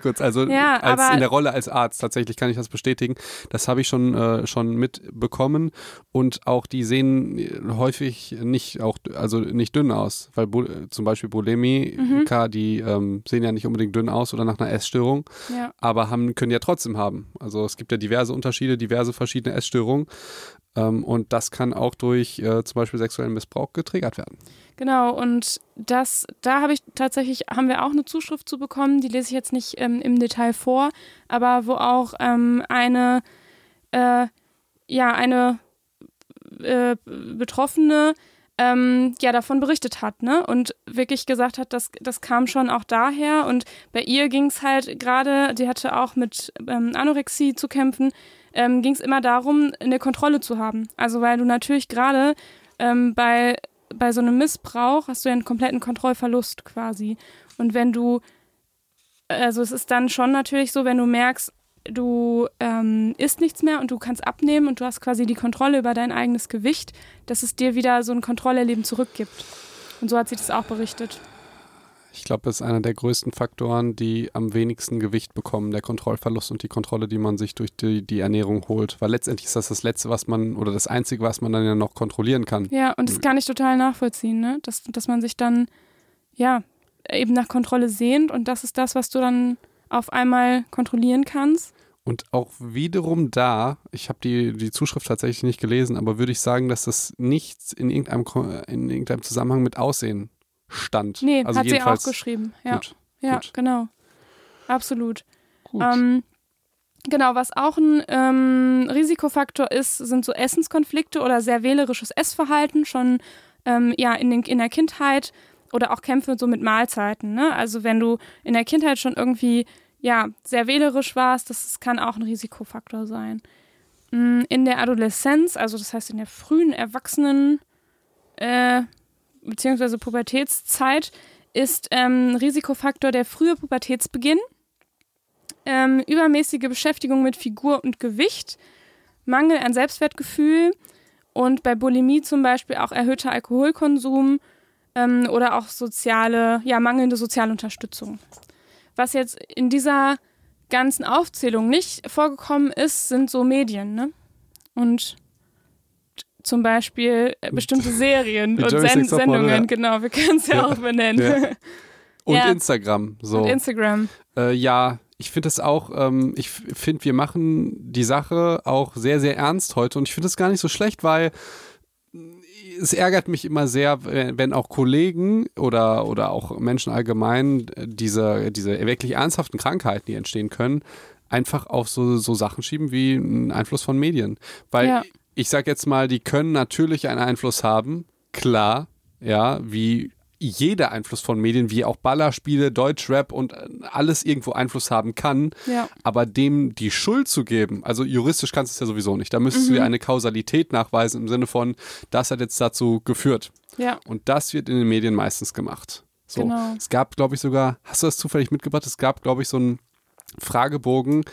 Kurz, also Ja, als in der Rolle als Arzt tatsächlich kann ich das bestätigen. Das habe ich schon, äh, schon mitbekommen und auch die sehen äh, häufig nicht auch also nicht dünn aus, weil Bu zum Beispiel Bulimiker, die ähm, sehen ja nicht unbedingt dünn aus oder nach einer Essstörung, ja. aber haben können ja trotzdem haben. Also es gibt ja diverse Unterschiede, diverse verschiedene Essstörungen ähm, und das kann auch durch äh, zum Beispiel sexuellen Missbrauch getriggert werden. Genau, und das, da habe ich tatsächlich, haben wir auch eine Zuschrift zu bekommen, die lese ich jetzt nicht ähm, im Detail vor, aber wo auch ähm, eine, äh, ja, eine äh, Betroffene ähm, ja davon berichtet hat, ne? Und wirklich gesagt hat, das, das kam schon auch daher. Und bei ihr ging es halt gerade, die hatte auch mit ähm, Anorexie zu kämpfen, ähm, ging es immer darum, eine Kontrolle zu haben. Also weil du natürlich gerade ähm, bei bei so einem Missbrauch hast du ja einen kompletten Kontrollverlust quasi. Und wenn du, also es ist dann schon natürlich so, wenn du merkst, du ähm, isst nichts mehr und du kannst abnehmen und du hast quasi die Kontrolle über dein eigenes Gewicht, dass es dir wieder so ein Kontrollerleben zurückgibt. Und so hat sie das auch berichtet. Ich glaube, das ist einer der größten Faktoren, die am wenigsten Gewicht bekommen, der Kontrollverlust und die Kontrolle, die man sich durch die, die Ernährung holt. Weil letztendlich ist das das Letzte, was man oder das Einzige, was man dann ja noch kontrollieren kann. Ja, und das kann ich total nachvollziehen, ne? dass, dass man sich dann, ja, eben nach Kontrolle sehnt und das ist das, was du dann auf einmal kontrollieren kannst. Und auch wiederum da, ich habe die, die Zuschrift tatsächlich nicht gelesen, aber würde ich sagen, dass das nichts in irgendeinem, in irgendeinem Zusammenhang mit Aussehen stand. Nee, also hat sie auch geschrieben. Ja, Gut, ja gut. genau. Absolut. gut. Ähm, genau, was auch ein ähm, Risikofaktor ist, sind so Essenskonflikte oder sehr wählerisches Essverhalten schon ähm, ja, in, den, in der Kindheit oder auch Kämpfe so mit Mahlzeiten. Ne? Also wenn du in der Kindheit schon irgendwie ja, sehr wählerisch warst, das, das kann auch ein Risikofaktor sein. Mm, In der Adoleszenz, also das heißt in der frühen Erwachsenen- äh, beziehungsweise Pubertätszeit, ist ähm, Risikofaktor der frühe Pubertätsbeginn ähm, übermäßige Beschäftigung mit Figur und Gewicht, Mangel an Selbstwertgefühl und bei Bulimie zum Beispiel auch erhöhter Alkoholkonsum ähm, oder auch soziale, ja, mangelnde soziale Unterstützung. Was jetzt in dieser ganzen Aufzählung nicht vorgekommen ist, sind so Medien, ne? Und zum Beispiel äh, bestimmte Serien und Sen Sendungen, ja. genau, wir können es ja, Ja. auch benennen. Ja. Und. Instagram. So. Und Instagram. Äh, ja, ich finde es auch, ähm, ich finde, wir machen die Sache auch sehr, sehr ernst heute und ich finde es gar nicht so schlecht, weil es ärgert mich immer sehr, wenn auch Kollegen oder, oder auch Menschen allgemein äh, diese, diese wirklich ernsthaften Krankheiten, die entstehen können, einfach auf so, so Sachen schieben wie einen Einfluss von Medien. Weil Ja. Ich sag jetzt mal, die können natürlich einen Einfluss haben, klar, ja, wie jeder Einfluss von Medien, wie auch Ballerspiele, Deutschrap und äh, alles irgendwo Einfluss haben kann, Ja. aber dem die Schuld zu geben, also juristisch kannst du es ja sowieso nicht, da müsstest du Mhm. dir eine Kausalität nachweisen im Sinne von, das hat jetzt dazu geführt. Ja. Und das wird in den Medien meistens gemacht. So. Genau. Es gab, glaube ich, sogar, hast du das zufällig mitgebracht? Es gab, glaube ich, so einen Fragebogen.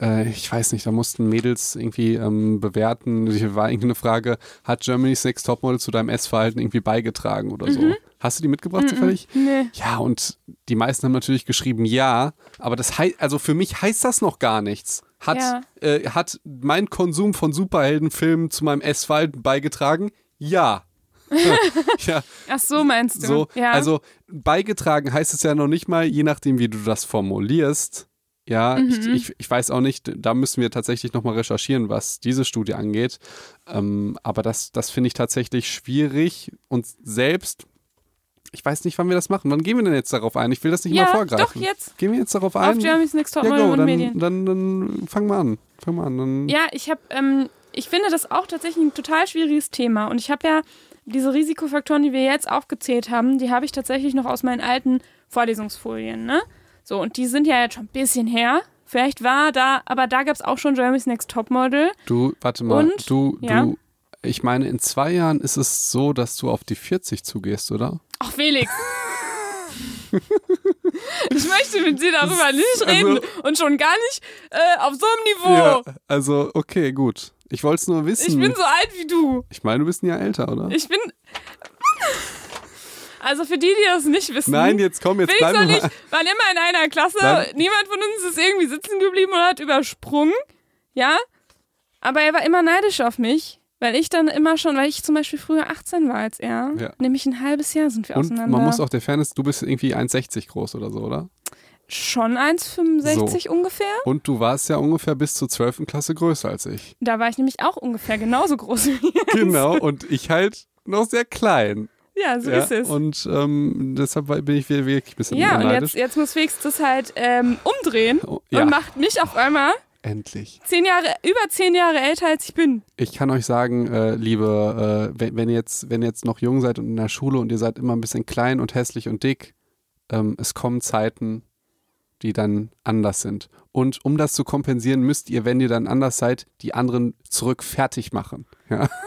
Äh, ich weiß nicht, da mussten Mädels irgendwie ähm, bewerten. Hier war irgendwie eine Frage, hat Germany's Next Topmodel zu deinem Essverhalten irgendwie beigetragen oder so? Hast du die mitgebracht zufällig? Mhm. Nee. Ja, und die meisten haben natürlich geschrieben ja, aber das heißt, also für mich heißt das noch gar nichts. Hat, Ja. äh, hat mein Konsum von Superheldenfilmen zu meinem Essverhalten beigetragen? Ja. ja, Ach so, meinst du? so. ja. Also beigetragen heißt es ja noch nicht mal, je nachdem, wie du das formulierst. Ja, ich, Mhm. ich, ich weiß auch nicht, da müssen wir tatsächlich nochmal recherchieren, was diese Studie angeht. Ähm, aber das, das finde ich tatsächlich schwierig und selbst, ich weiß nicht, wann wir das machen. Wann gehen wir denn jetzt darauf ein? Ich will das nicht ja, mal vorgreifen. doch, jetzt. Gehen wir jetzt darauf Auf ein? Jeremy's Next ja, Topmodel go, dann, Medien. dann, dann fang mal an. Fang mal an. Dann, Ja, ich habe, ähm, ich finde das auch tatsächlich ein total schwieriges Thema. Und ich habe ja diese Risikofaktoren, die wir jetzt aufgezählt haben, die habe ich tatsächlich noch aus meinen alten Vorlesungsfolien, ne? So, und die sind ja jetzt schon ein bisschen her. Vielleicht war da, aber da gab es auch schon Jeremy's Next Topmodel. Du, warte mal, Und? du, Ja. du, ich meine, in zwei Jahren ist es so, dass du auf die 40 zugehst, oder? Ach, Felix. ich möchte mit dir darüber nicht Also- reden und schon gar nicht äh, auf so einem Niveau. Ja, also, okay, gut. Ich wollte es nur wissen. Ich bin so alt wie du. Ich meine, du bist ein Jahr älter, oder? Ich bin. Also für die, die das nicht wissen. Nein, jetzt komm, jetzt bleib mal. ich waren immer in einer Klasse. Dann- Niemand von uns ist irgendwie sitzen geblieben oder hat übersprungen. Ja? Aber er war immer neidisch auf mich, weil ich dann immer schon, weil ich zum Beispiel früher 18 war als er. Ja. Nämlich ein halbes Jahr sind wir Und auseinander. man muss auch der Fairness, du bist irgendwie 1,60 groß oder so, oder? schon 1,65 ungefähr. Und du warst ja ungefähr bis zur 12. Klasse größer als ich. Da war ich nämlich auch ungefähr genauso groß wie jetzt. Genau, und ich halt noch sehr klein. Ja, so ja, ist es. Und ähm, deshalb bin ich wirklich ein bisschen ja, und jetzt, jetzt muss Felix das halt ähm, umdrehen Oh, ja, und macht mich auf einmal endlich. zehn Jahre, über zehn Jahre älter als ich bin. Ich kann euch sagen, äh, liebe, äh, wenn, wenn, ihr jetzt, wenn ihr jetzt noch jung seid und in der Schule und ihr seid immer ein bisschen klein und hässlich und dick, ähm, es kommen Zeiten, die dann anders sind. Und um das zu kompensieren, müsst ihr, wenn ihr dann anders seid, die anderen zurück fertig machen. Ja.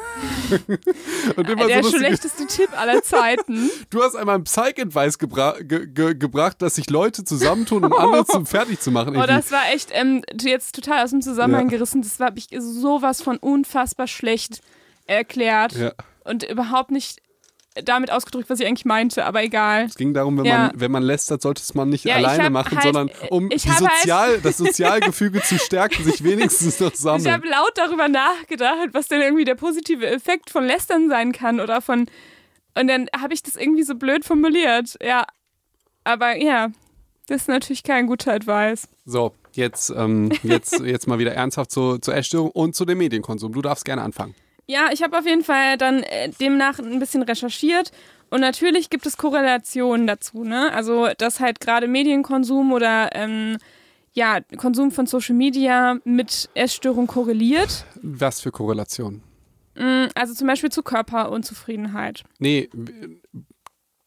Der so schlechteste Tipp aller Zeiten. du hast einmal einen Psych-Advice gebra ge ge gebracht, dass sich Leute zusammentun, um andere zum fertig zu machen. Oh, irgendwie. das war echt ähm, jetzt total aus dem Zusammenhang Ja. gerissen. Das war hab ich sowas von unfassbar schlecht erklärt ja. und überhaupt nicht damit ausgedrückt, was ich eigentlich meinte, aber egal. Es ging darum, wenn, Ja. man, wenn man lästert, sollte es man nicht Ja, ich alleine machen, halt- sondern um ich halt- Sozial, das Sozialgefüge zu stärken, sich wenigstens noch Ich sammeln. habe laut darüber nachgedacht, was denn irgendwie der positive Effekt von Lästern sein kann oder von. Und dann habe ich das irgendwie so blöd formuliert. Ja. Aber ja, das ist natürlich kein guter Advice. So, jetzt, ähm, jetzt, jetzt mal wieder ernsthaft zu, zur Essstörung und zu dem Medienkonsum. Du darfst gerne anfangen. Ja, ich habe auf jeden Fall dann äh, demnach ein bisschen recherchiert und natürlich gibt es Korrelationen dazu, ne? Also, dass halt gerade Medienkonsum oder ähm, ja, Konsum von Social Media mit Essstörung korreliert. Was für Korrelation? Mm, Also zum Beispiel zu Körperunzufriedenheit. Nee,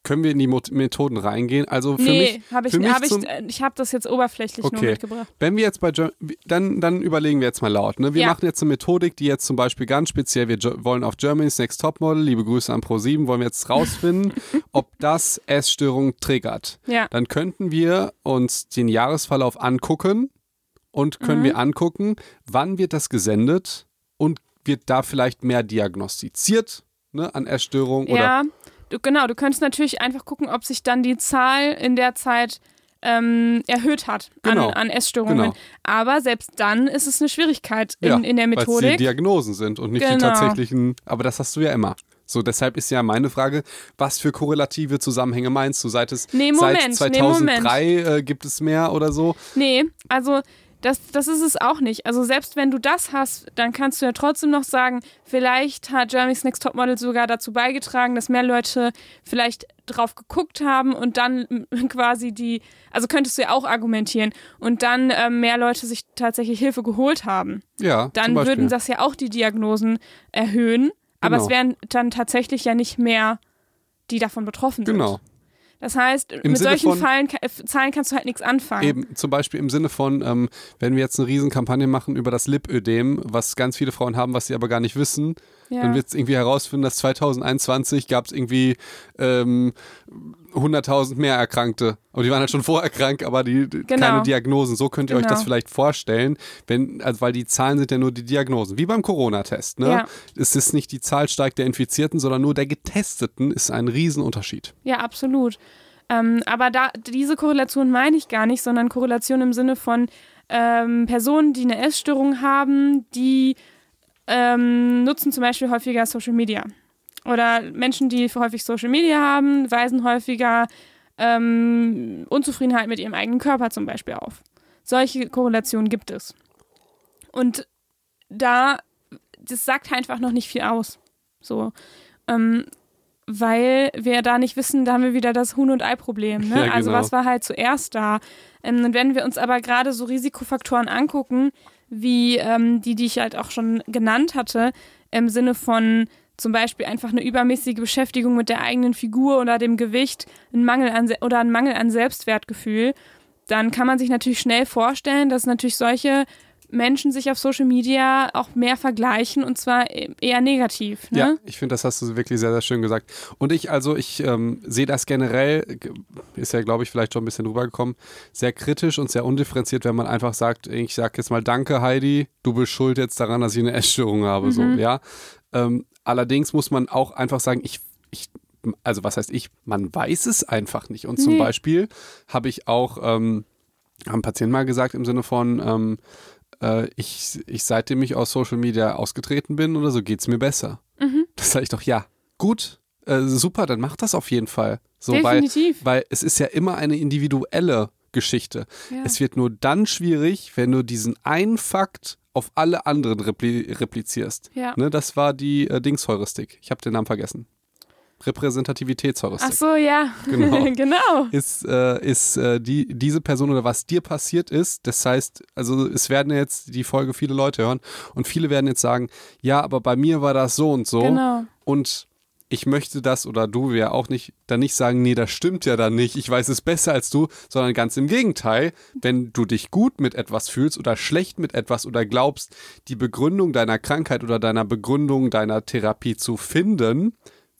können wir in die Methoden reingehen? Also für nee, mich, habe ich, für mich hab ich, habe das jetzt oberflächlich nur Okay. mitgebracht. wenn wir jetzt bei, Ger- dann, dann überlegen wir jetzt mal laut. Ne? Wir Ja. machen jetzt eine Methodik, die jetzt zum Beispiel ganz speziell, wir wollen auf Germany's Next Topmodel, liebe Grüße an Pro7, wollen wir jetzt rausfinden, ob das Essstörung triggert. Ja, Dann könnten wir uns den Jahresverlauf angucken und können Mhm. wir angucken, wann wird das gesendet und wird da vielleicht mehr diagnostiziert ne, an Essstörung oder ja du, genau. Du könntest natürlich einfach gucken, ob sich dann die Zahl in der Zeit ähm, erhöht hat Genau. an, an Essstörungen. Genau. Aber selbst dann ist es eine Schwierigkeit in, Ja, in der weil es die Methodik. Diagnosen sind und nicht die Genau. tatsächlichen, aber das hast du ja immer. So, deshalb ist ja meine Frage, was für korrelative Zusammenhänge meinst du? Seit es Nee, Moment, seit nee, 2003 äh, gibt es mehr oder so? Nee, also das, das ist es auch nicht. Also selbst wenn du das hast, dann kannst du ja trotzdem noch sagen, vielleicht hat Jeremy's Next Topmodel sogar dazu beigetragen, dass mehr Leute vielleicht drauf geguckt haben und dann quasi die, also könntest du ja auch argumentieren und dann ähm, mehr Leute sich tatsächlich Hilfe geholt haben. Ja, Dann würden das ja auch die Diagnosen erhöhen, aber Genau. es wären dann tatsächlich ja nicht mehr, die davon betroffen sind. Genau. Das heißt, Im mit Sinne solchen Fallen, Zahlen kannst du halt nichts anfangen. Eben, zum Beispiel im Sinne von, ähm, wenn wir jetzt eine Riesenkampagne machen über das Lipödem, was ganz viele Frauen haben, was sie aber gar nicht wissen, Ja. dann wird es irgendwie herausfinden, dass 2021 gab es irgendwie ähm, 100.000 mehr Erkrankte. Aber die waren halt schon vorerkrankt, aber die Genau. keine Diagnosen. So könnt ihr euch Genau. das vielleicht vorstellen, wenn, also weil die Zahlen sind ja nur die Diagnosen. Wie beim Corona-Test. Ne? Ja. Es ist nicht die Zahl steigt der Infizierten, sondern nur der Getesteten ist ein Riesenunterschied. Ja, absolut. Ähm, aber da, diese Korrelation meine ich gar nicht, sondern Korrelation im Sinne von ähm, Personen, die eine Essstörung haben, die ähm, nutzen zum Beispiel häufiger Social Media. Oder Menschen, die häufig Social Media haben, weisen häufiger ähm, Unzufriedenheit mit ihrem eigenen Körper zum Beispiel auf. Solche Korrelationen gibt es. Und da, das sagt einfach noch nicht viel aus. So. Ähm, weil wir da nicht wissen, da haben wir wieder das Huhn- und Ei-Problem. Ne? Ja, Also genau. was war halt zuerst da? Ähm, und wenn wir uns aber gerade so Risikofaktoren angucken, wie ähm, die, die ich halt auch schon genannt hatte, im Sinne von zum Beispiel einfach eine übermäßige Beschäftigung mit der eigenen Figur oder dem Gewicht, ein Mangel an oder ein Mangel an Selbstwertgefühl, dann kann man sich natürlich schnell vorstellen, dass natürlich solche Menschen sich auf Social Media auch mehr vergleichen und zwar e- eher negativ. Ne? Ja, ich finde, das hast du wirklich sehr, sehr schön gesagt. Und ich, also ich ähm, sehe das generell, ist ja, glaube ich, vielleicht schon ein bisschen rübergekommen, sehr kritisch und sehr undifferenziert, wenn man einfach sagt, ich sag jetzt mal Danke, Heidi, du bist schuld jetzt daran, dass ich eine Essstörung habe. So, ja. Ähm, allerdings muss man auch einfach sagen, ich, ich, also was heißt ich, man weiß es einfach nicht. Und zum Nee. Beispiel habe ich auch, ähm, haben Patienten mal gesagt im Sinne von, ähm, äh, ich, ich seitdem ich aus Social Media ausgetreten bin oder so, geht es mir besser. Das sage ich doch, ja, gut, äh, super, dann mach das auf jeden Fall. So, weil, Definitiv. weil es ist ja immer eine individuelle Geschichte. Ja. Es wird nur dann schwierig, wenn du diesen einen Fakt auf alle anderen repli replizierst. Ja. Ne, das war die äh, Dingsheuristik. Ich habe den Namen vergessen. Repräsentativitätsheuristik. Ach so, ja. Genau. genau. ist, äh, ist äh, die, diese Person oder was dir passiert ist. Das heißt, also es werden jetzt die Folge viele Leute hören und viele werden jetzt sagen, ja, aber bei mir war das so und so. Genau. Und ich möchte das oder du ja auch nicht, dann nicht sagen, nee, das stimmt ja dann nicht, ich weiß es besser als du, sondern ganz im Gegenteil, wenn du dich gut mit etwas fühlst oder schlecht mit etwas oder glaubst, die Begründung deiner Krankheit oder deiner Begründung deiner Therapie zu finden,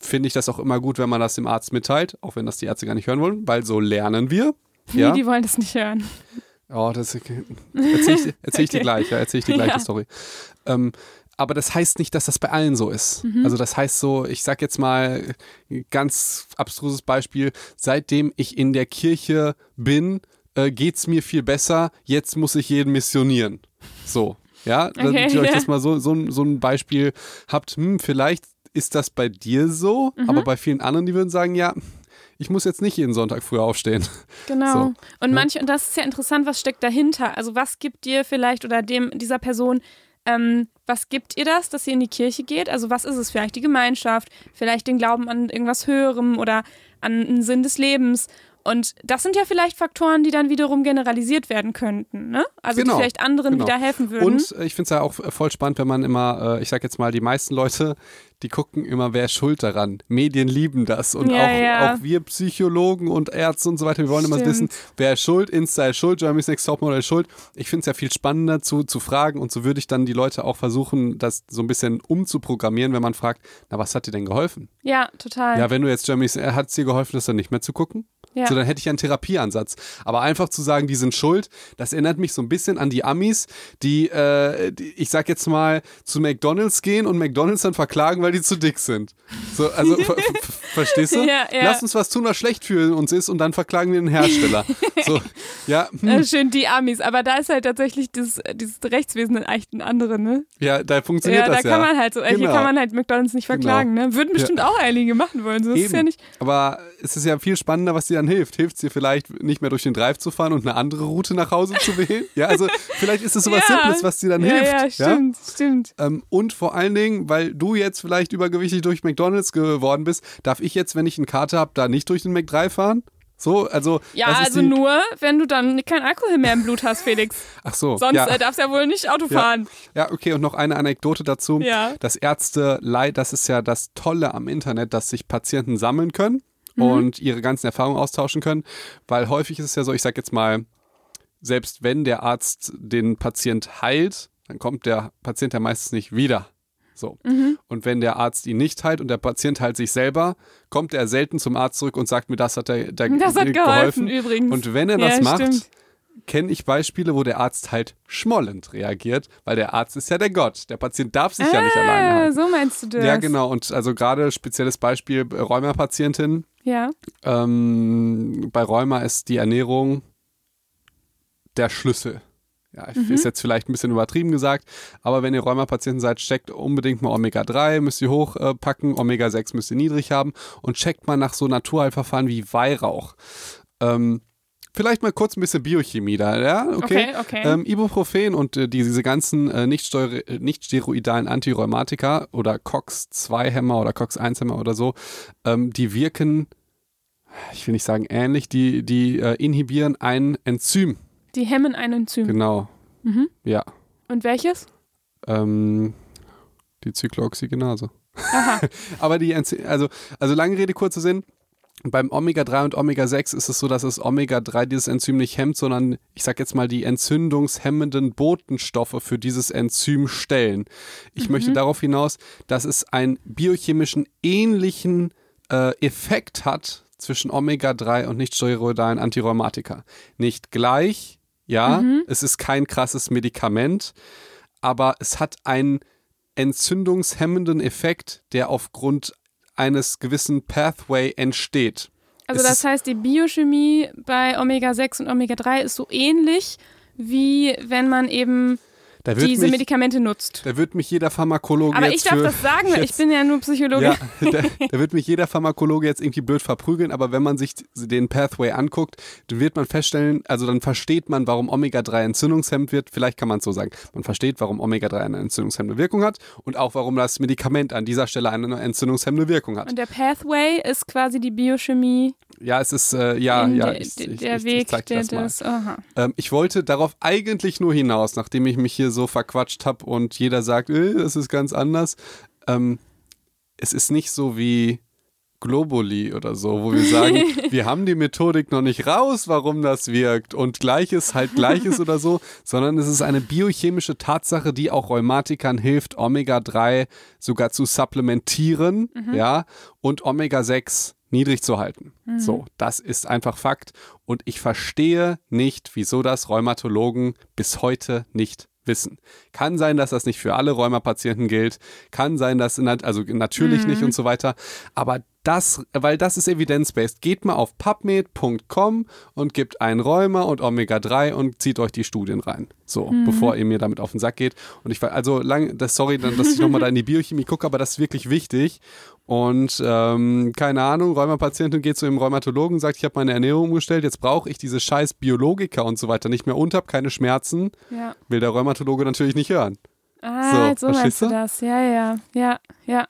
finde ich das auch immer gut, wenn man das dem Arzt mitteilt, auch wenn das die Ärzte gar nicht hören wollen, weil so lernen wir. Ja? Nee, die wollen das nicht hören. Oh, das erzähle ich, erzähl ich dir Okay. gleich, ja, erzähl ich dir gleich Ja. die Story. Ähm, aber das heißt nicht, dass das bei allen so ist. Mhm. Also das heißt so, ich sag jetzt mal ganz abstruses Beispiel, seitdem ich in der Kirche bin, äh, geht's mir viel besser, jetzt muss ich jeden missionieren. So, ja, Okay, damit ihr euch ja. das mal so, so, ein- so ein Beispiel habt, hm, vielleicht ist das bei dir so, Mhm. aber bei vielen anderen, die würden sagen, ja, ich muss jetzt nicht jeden Sonntag früh aufstehen. Genau. So, und ne? manche, und das ist ja interessant, was steckt dahinter? Also was gibt dir vielleicht oder dem dieser Person, ähm, was gibt ihr das, dass ihr in die Kirche geht? Also was ist es? Vielleicht die Gemeinschaft, vielleicht den Glauben an irgendwas Höherem oder an einen Sinn des Lebens. Und das sind ja vielleicht Faktoren, die dann wiederum generalisiert werden könnten, ne? Also Genau, die vielleicht anderen genau. wieder helfen würden. Und äh, ich finde es ja auch voll spannend, wenn man immer, äh, ich sag jetzt mal, die meisten Leute, die gucken immer, wer ist schuld daran. Medien lieben das. Und Ja, auch, ja. auch wir Psychologen und Ärzte und so weiter, wir wollen immer Stimmt. wissen, wer ist schuld, Insta ist schuld, Germany's Next Topmodel ist schuld. Ich finde es ja viel spannender zu, zu fragen und so würde ich dann die Leute auch versuchen, das so ein bisschen umzuprogrammieren, wenn man fragt, na, was hat dir denn geholfen? ja, total. Ja, wenn du jetzt Germany's, hat es dir geholfen, das dann nicht mehr zu gucken? Ja. So, dann hätte ich einen Therapieansatz. Aber einfach zu sagen, die sind schuld, das erinnert mich so ein bisschen an die Amis, die, äh, die ich sag jetzt mal, zu McDonalds gehen und McDonalds dann verklagen, weil die zu dick sind. So, also, ver ver verstehst du? Ja, ja. Lass uns was tun, was schlecht für uns ist und dann verklagen wir den Hersteller. so, ja, hm, Äh, schön die Amis, aber da ist halt tatsächlich dieses, dieses Rechtswesen echt ein andere, ne? ja, da funktioniert Ja, da das kann ja. man halt so, hier Genau. kann man halt McDonalds nicht verklagen, ne? Würden bestimmt auch einige machen wollen. So ist Eben. ja nicht. Aber es ist ja viel spannender, was dir dann hilft. Hilft es dir vielleicht nicht mehr durch den Drive zu fahren und eine andere Route nach Hause zu wählen? Ja, also vielleicht ist es sowas Ja. Simples, was dir dann ja, hilft. Ja, stimmt, stimmt. Ähm, und vor allen Dingen, weil du jetzt vielleicht übergewichtig durch McDonalds geworden bist, darf ich jetzt, wenn ich eine Karte habe, da nicht durch den McDrive fahren? So, also. Ja, also nur, wenn du dann kein Alkohol mehr im Blut hast, Felix. Ach so. Sonst ja. äh, darfst du ja wohl nicht Auto Ja. fahren. Ja, okay, und noch eine Anekdote dazu. Ja. Das Ärzte, das ist ja das Tolle am Internet, dass sich Patienten sammeln können Mhm. und ihre ganzen Erfahrungen austauschen können, weil häufig ist es ja so, ich sag jetzt mal, selbst wenn der Arzt den Patient heilt, dann kommt der Patient ja meistens nicht wieder. So. Mhm. Und wenn der Arzt ihn nicht heilt und der Patient heilt sich selber, kommt er selten zum Arzt zurück und sagt mir, das hat der, der Das hat geholfen, übrigens. Und wenn er das Ja, macht, stimmt. kenne ich Beispiele, wo der Arzt halt schmollend reagiert, weil der Arzt ist ja der Gott. Der Patient darf sich ja nicht alleine Ah, halten. so meinst du das? Ja, genau. Und also gerade spezielles Beispiel äh, Rheumapatientin. Ja. Ähm, bei Rheuma ist die Ernährung der Schlüssel. Ja, Mhm. ist jetzt vielleicht ein bisschen übertrieben gesagt, aber wenn ihr Rheumapatienten seid, checkt unbedingt mal Omega-3, müsst ihr hochpacken, Omega-6 müsst ihr niedrig haben und checkt mal nach so Naturheilverfahren wie Weihrauch. Ähm, vielleicht mal kurz ein bisschen Biochemie da, ja? Okay, Okay, okay. Ähm, Ibuprofen und äh, die, diese ganzen äh, nicht, äh, nicht steroidalen Antirheumatika oder COX-2-Hämmer oder COX-1-Hämmer oder so, ähm, die wirken, ich will nicht sagen ähnlich, die, die äh, inhibieren ein Enzym. Die hemmen ein Enzym. Genau. Mhm. Ja. Und welches? Ähm, die Cyclooxygenase. Aha. Aber die, Enzy also, also lange Rede, kurzer Sinn. Beim Omega-3 und Omega-6 ist es so, dass das Omega-3 dieses Enzym nicht hemmt, sondern ich sag jetzt mal die entzündungshemmenden Botenstoffe für dieses Enzym stellen. Ich möchte darauf hinaus, dass es einen biochemischen ähnlichen äh, Effekt hat zwischen Omega-3 und nicht-steroidalen Antirheumatika. Nicht gleich, ja, es ist kein krasses Medikament, aber es hat einen entzündungshemmenden Effekt, der aufgrund eines gewissen Pathway entsteht. Also Es das heißt, die Biochemie bei Omega-6 und Omega-3 ist so ähnlich, wie wenn man eben diese mich, Medikamente nutzt. da wird mich jeder Pharmakologe Aber jetzt ich darf für, das sagen, weil ich jetzt- bin ja nur Psychologe. Ja, da, da wird mich jeder Pharmakologe jetzt irgendwie blöd verprügeln, aber wenn man sich den Pathway anguckt, dann wird man feststellen, also dann versteht man, warum Omega-3 entzündungshemmend wird. Vielleicht kann man es so sagen. Man versteht, warum Omega-3 eine entzündungshemmende Wirkung hat und auch, warum das Medikament an dieser Stelle eine entzündungshemmende Wirkung hat. Und der Pathway ist quasi die Biochemie Ja, es ist, äh, ja, ja, der, ich, der ich, der ich, Weg, ich der das. Ähm, ich wollte darauf eigentlich nur hinaus, nachdem ich mich hier so verquatscht habe und jeder sagt, äh, das ist ganz anders. Ähm, es ist nicht so wie Globally oder so, wo wir sagen, wir haben die Methodik noch nicht raus, warum das wirkt und Gleiches halt Gleiches oder so, sondern es ist eine biochemische Tatsache, die auch Rheumatikern hilft, Omega-3 sogar zu supplementieren, ja, und Omega-6 niedrig zu halten. So, das ist einfach Fakt und ich verstehe nicht, wieso das Rheumatologen bis heute nicht wissen. Kann sein, dass das nicht für alle Rheumapatienten gilt, kann sein, dass, also natürlich mhm. nicht und so weiter, aber das, weil das ist evidenzbased. Geht mal auf pubmed.com und gebt ein Rheuma und Omega-3 und zieht euch die Studien rein. So, mhm. bevor ihr mir damit auf den Sack geht. Und ich war, also lang, das, sorry, dass ich nochmal da in die Biochemie gucke, aber das ist wirklich wichtig. Und ähm, keine Ahnung, Rheumapatientin geht zu dem Rheumatologen, sagt, ich habe meine Ernährung umgestellt, jetzt brauche ich diese scheiß Biologiker und so weiter nicht mehr und habe keine Schmerzen. Ja. Will der Rheumatologe natürlich nicht hören. Ah, so, so meinst du das. Ja, ja, ja, ja.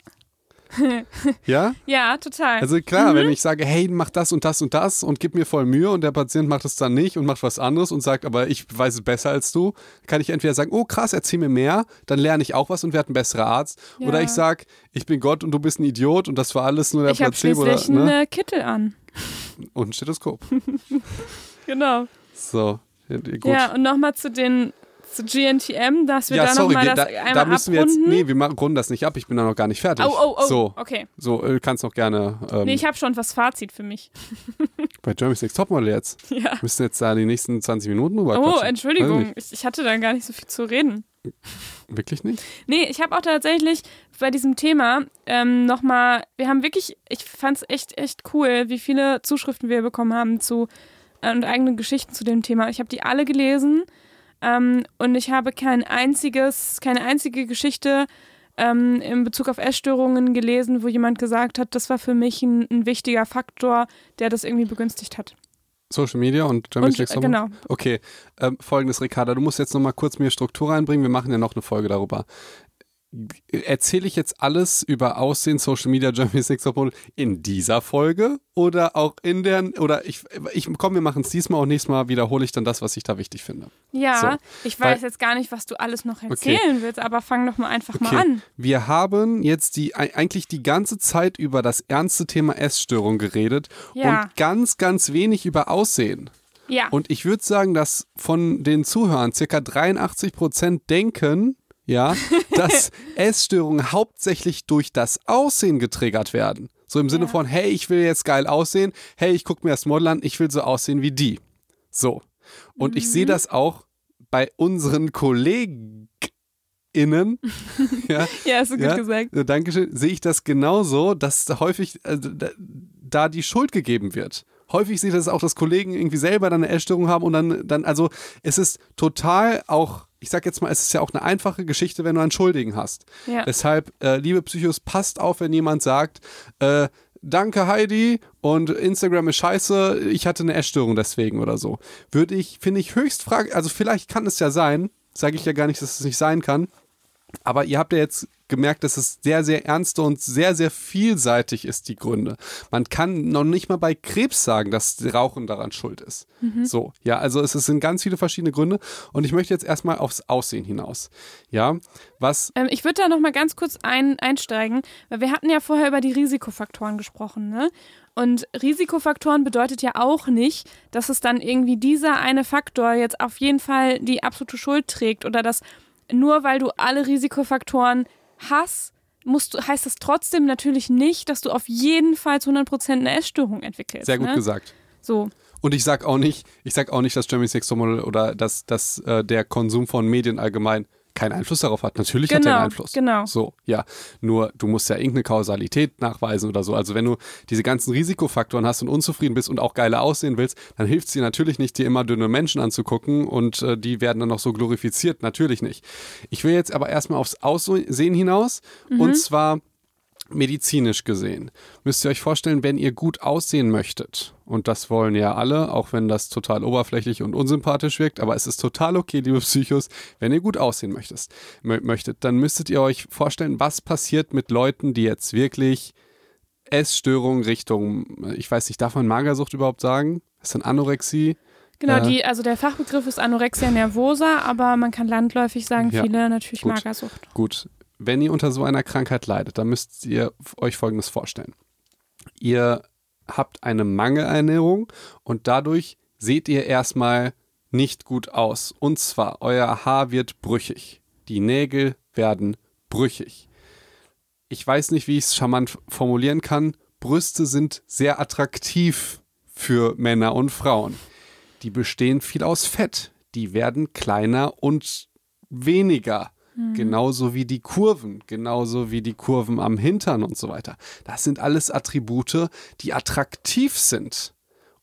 ja? Ja, total. Also klar, mhm. wenn ich sage, hey, mach das und das und das und gib mir voll Mühe und der Patient macht es dann nicht und macht was anderes und sagt, aber ich weiß es besser als du, kann ich entweder sagen, oh krass, erzähl mir mehr, dann lerne ich auch was und werde ein besserer Arzt. Ja. Oder ich sage, ich bin Gott und du bist ein Idiot und das war alles nur der ich Placebo. Ich habe schließlich ne? einen Kittel an. Und ein Stethoskop. genau. So, gut. Ja, und nochmal zu den zu GNTM, dass wir ja, da nochmal das da, einmal da müssen wir abrunden. jetzt, nee, wir machen, runden das nicht ab, ich bin da noch gar nicht fertig. Oh, oh, oh, so, okay. So, du äh, kannst noch gerne... Ähm, nee, ich habe schon was Fazit für mich. bei Germany's Next Topmodel jetzt? Ja. Wir müssen jetzt da die nächsten 20 Minuten drüber Oh, Entschuldigung, ich, ich, hatte da gar nicht so viel zu reden. Wirklich nicht? Nee, ich habe auch tatsächlich bei diesem Thema ähm, nochmal, wir haben wirklich, ich fand es echt, echt cool, wie viele Zuschriften wir bekommen haben zu äh, und eigene Geschichten zu dem Thema. Ich habe die alle gelesen ähm, und ich habe kein einziges, keine einzige Geschichte ähm, in Bezug auf Essstörungen gelesen, wo jemand gesagt hat, das war für mich ein, ein wichtiger Faktor, der das irgendwie begünstigt hat. Social Media und Germany's Next Genau. Okay, ähm, folgendes, Ricarda, du musst jetzt nochmal kurz mir Struktur reinbringen. Wir machen ja noch eine Folge darüber erzähle ich jetzt alles über Aussehen, Social Media, Germany Sex Model in dieser Folge oder auch in der, oder ich, ich komm, wir machen es diesmal und nächstes Mal wiederhole ich dann das, was ich da wichtig finde. Ja, so, ich weiß weil, jetzt gar nicht, was du alles noch erzählen okay. willst, aber fang doch mal einfach okay. mal an. Wir haben jetzt die, eigentlich die ganze Zeit über das ernste Thema Essstörung geredet ja. und ganz, ganz wenig über Aussehen. Ja. Und ich würde sagen, dass von den Zuhörern circa 83 Prozent denken, ja, dass Essstörungen hauptsächlich durch das Aussehen getriggert werden. So im Sinne ja. von, hey, ich will jetzt geil aussehen, hey, ich gucke mir das Model an, ich will so aussehen wie die. So. Und mhm. ich sehe das auch bei unseren KollegInnen. ja, ja, hast du gut ja, gesagt. Dankeschön. Sehe ich das genauso, dass häufig äh, da die Schuld gegeben wird häufig sehe ich das auch, dass Kollegen irgendwie selber dann eine Essstörung haben und dann, dann, also es ist total auch, ich sag jetzt mal, es ist ja auch eine einfache Geschichte, wenn du einen Schuldigen hast. Ja. Deshalb, äh, liebe Psychos, passt auf, wenn jemand sagt, äh, danke Heidi und Instagram ist scheiße, ich hatte eine Essstörung deswegen oder so. Würde ich, finde ich höchst fraglich, also vielleicht kann es ja sein, sage ich ja gar nicht, dass es nicht sein kann, aber ihr habt ja jetzt gemerkt, dass es sehr, sehr ernste und sehr, sehr vielseitig ist, die Gründe. Man kann noch nicht mal bei Krebs sagen, dass Rauchen daran schuld ist. Mhm. So, ja, also es sind ganz viele verschiedene Gründe und ich möchte jetzt erstmal aufs Aussehen hinaus. Ja, was. Ähm, ich würde da noch mal ganz kurz ein, einsteigen, weil wir hatten ja vorher über die Risikofaktoren gesprochen, ne? Und Risikofaktoren bedeutet ja auch nicht, dass es dann irgendwie dieser eine Faktor jetzt auf jeden Fall die absolute Schuld trägt oder dass nur weil du alle Risikofaktoren hast, musst du, heißt das trotzdem natürlich nicht, dass du auf jeden Fall zu 100% eine Essstörung entwickelst. Sehr gut ne? gesagt. So. Und ich sag auch nicht, ich sag auch nicht, dass Jeremy Sex Model oder dass, dass äh, der Konsum von Medien allgemein keinen Einfluss darauf hat. Natürlich genau, hat er einen Einfluss. Genau. So, ja. Nur du musst ja irgendeine Kausalität nachweisen oder so. Also wenn du diese ganzen Risikofaktoren hast und unzufrieden bist und auch geiler aussehen willst, dann hilft es dir natürlich nicht, dir immer dünne Menschen anzugucken und äh, die werden dann noch so glorifiziert. Natürlich nicht. Ich will jetzt aber erstmal aufs Aussehen hinaus mhm. und zwar medizinisch gesehen, müsst ihr euch vorstellen, wenn ihr gut aussehen möchtet, und das wollen ja alle, auch wenn das total oberflächlich und unsympathisch wirkt, aber es ist total okay, liebe Psychos, wenn ihr gut aussehen möchtest, möchtet, dann müsstet ihr euch vorstellen, was passiert mit Leuten, die jetzt wirklich Essstörungen Richtung, ich weiß nicht, darf man Magersucht überhaupt sagen? Ist dann Anorexie? Genau, äh, die, also der Fachbegriff ist Anorexia nervosa, aber man kann landläufig sagen, ja, viele natürlich gut, Magersucht. Gut, wenn ihr unter so einer Krankheit leidet, dann müsst ihr euch Folgendes vorstellen. Ihr habt eine Mangelernährung und dadurch seht ihr erstmal nicht gut aus. Und zwar, euer Haar wird brüchig. Die Nägel werden brüchig. Ich weiß nicht, wie ich es charmant formulieren kann. Brüste sind sehr attraktiv für Männer und Frauen. Die bestehen viel aus Fett. Die werden kleiner und weniger. Genauso wie die Kurven, genauso wie die Kurven am Hintern und so weiter. Das sind alles Attribute, die attraktiv sind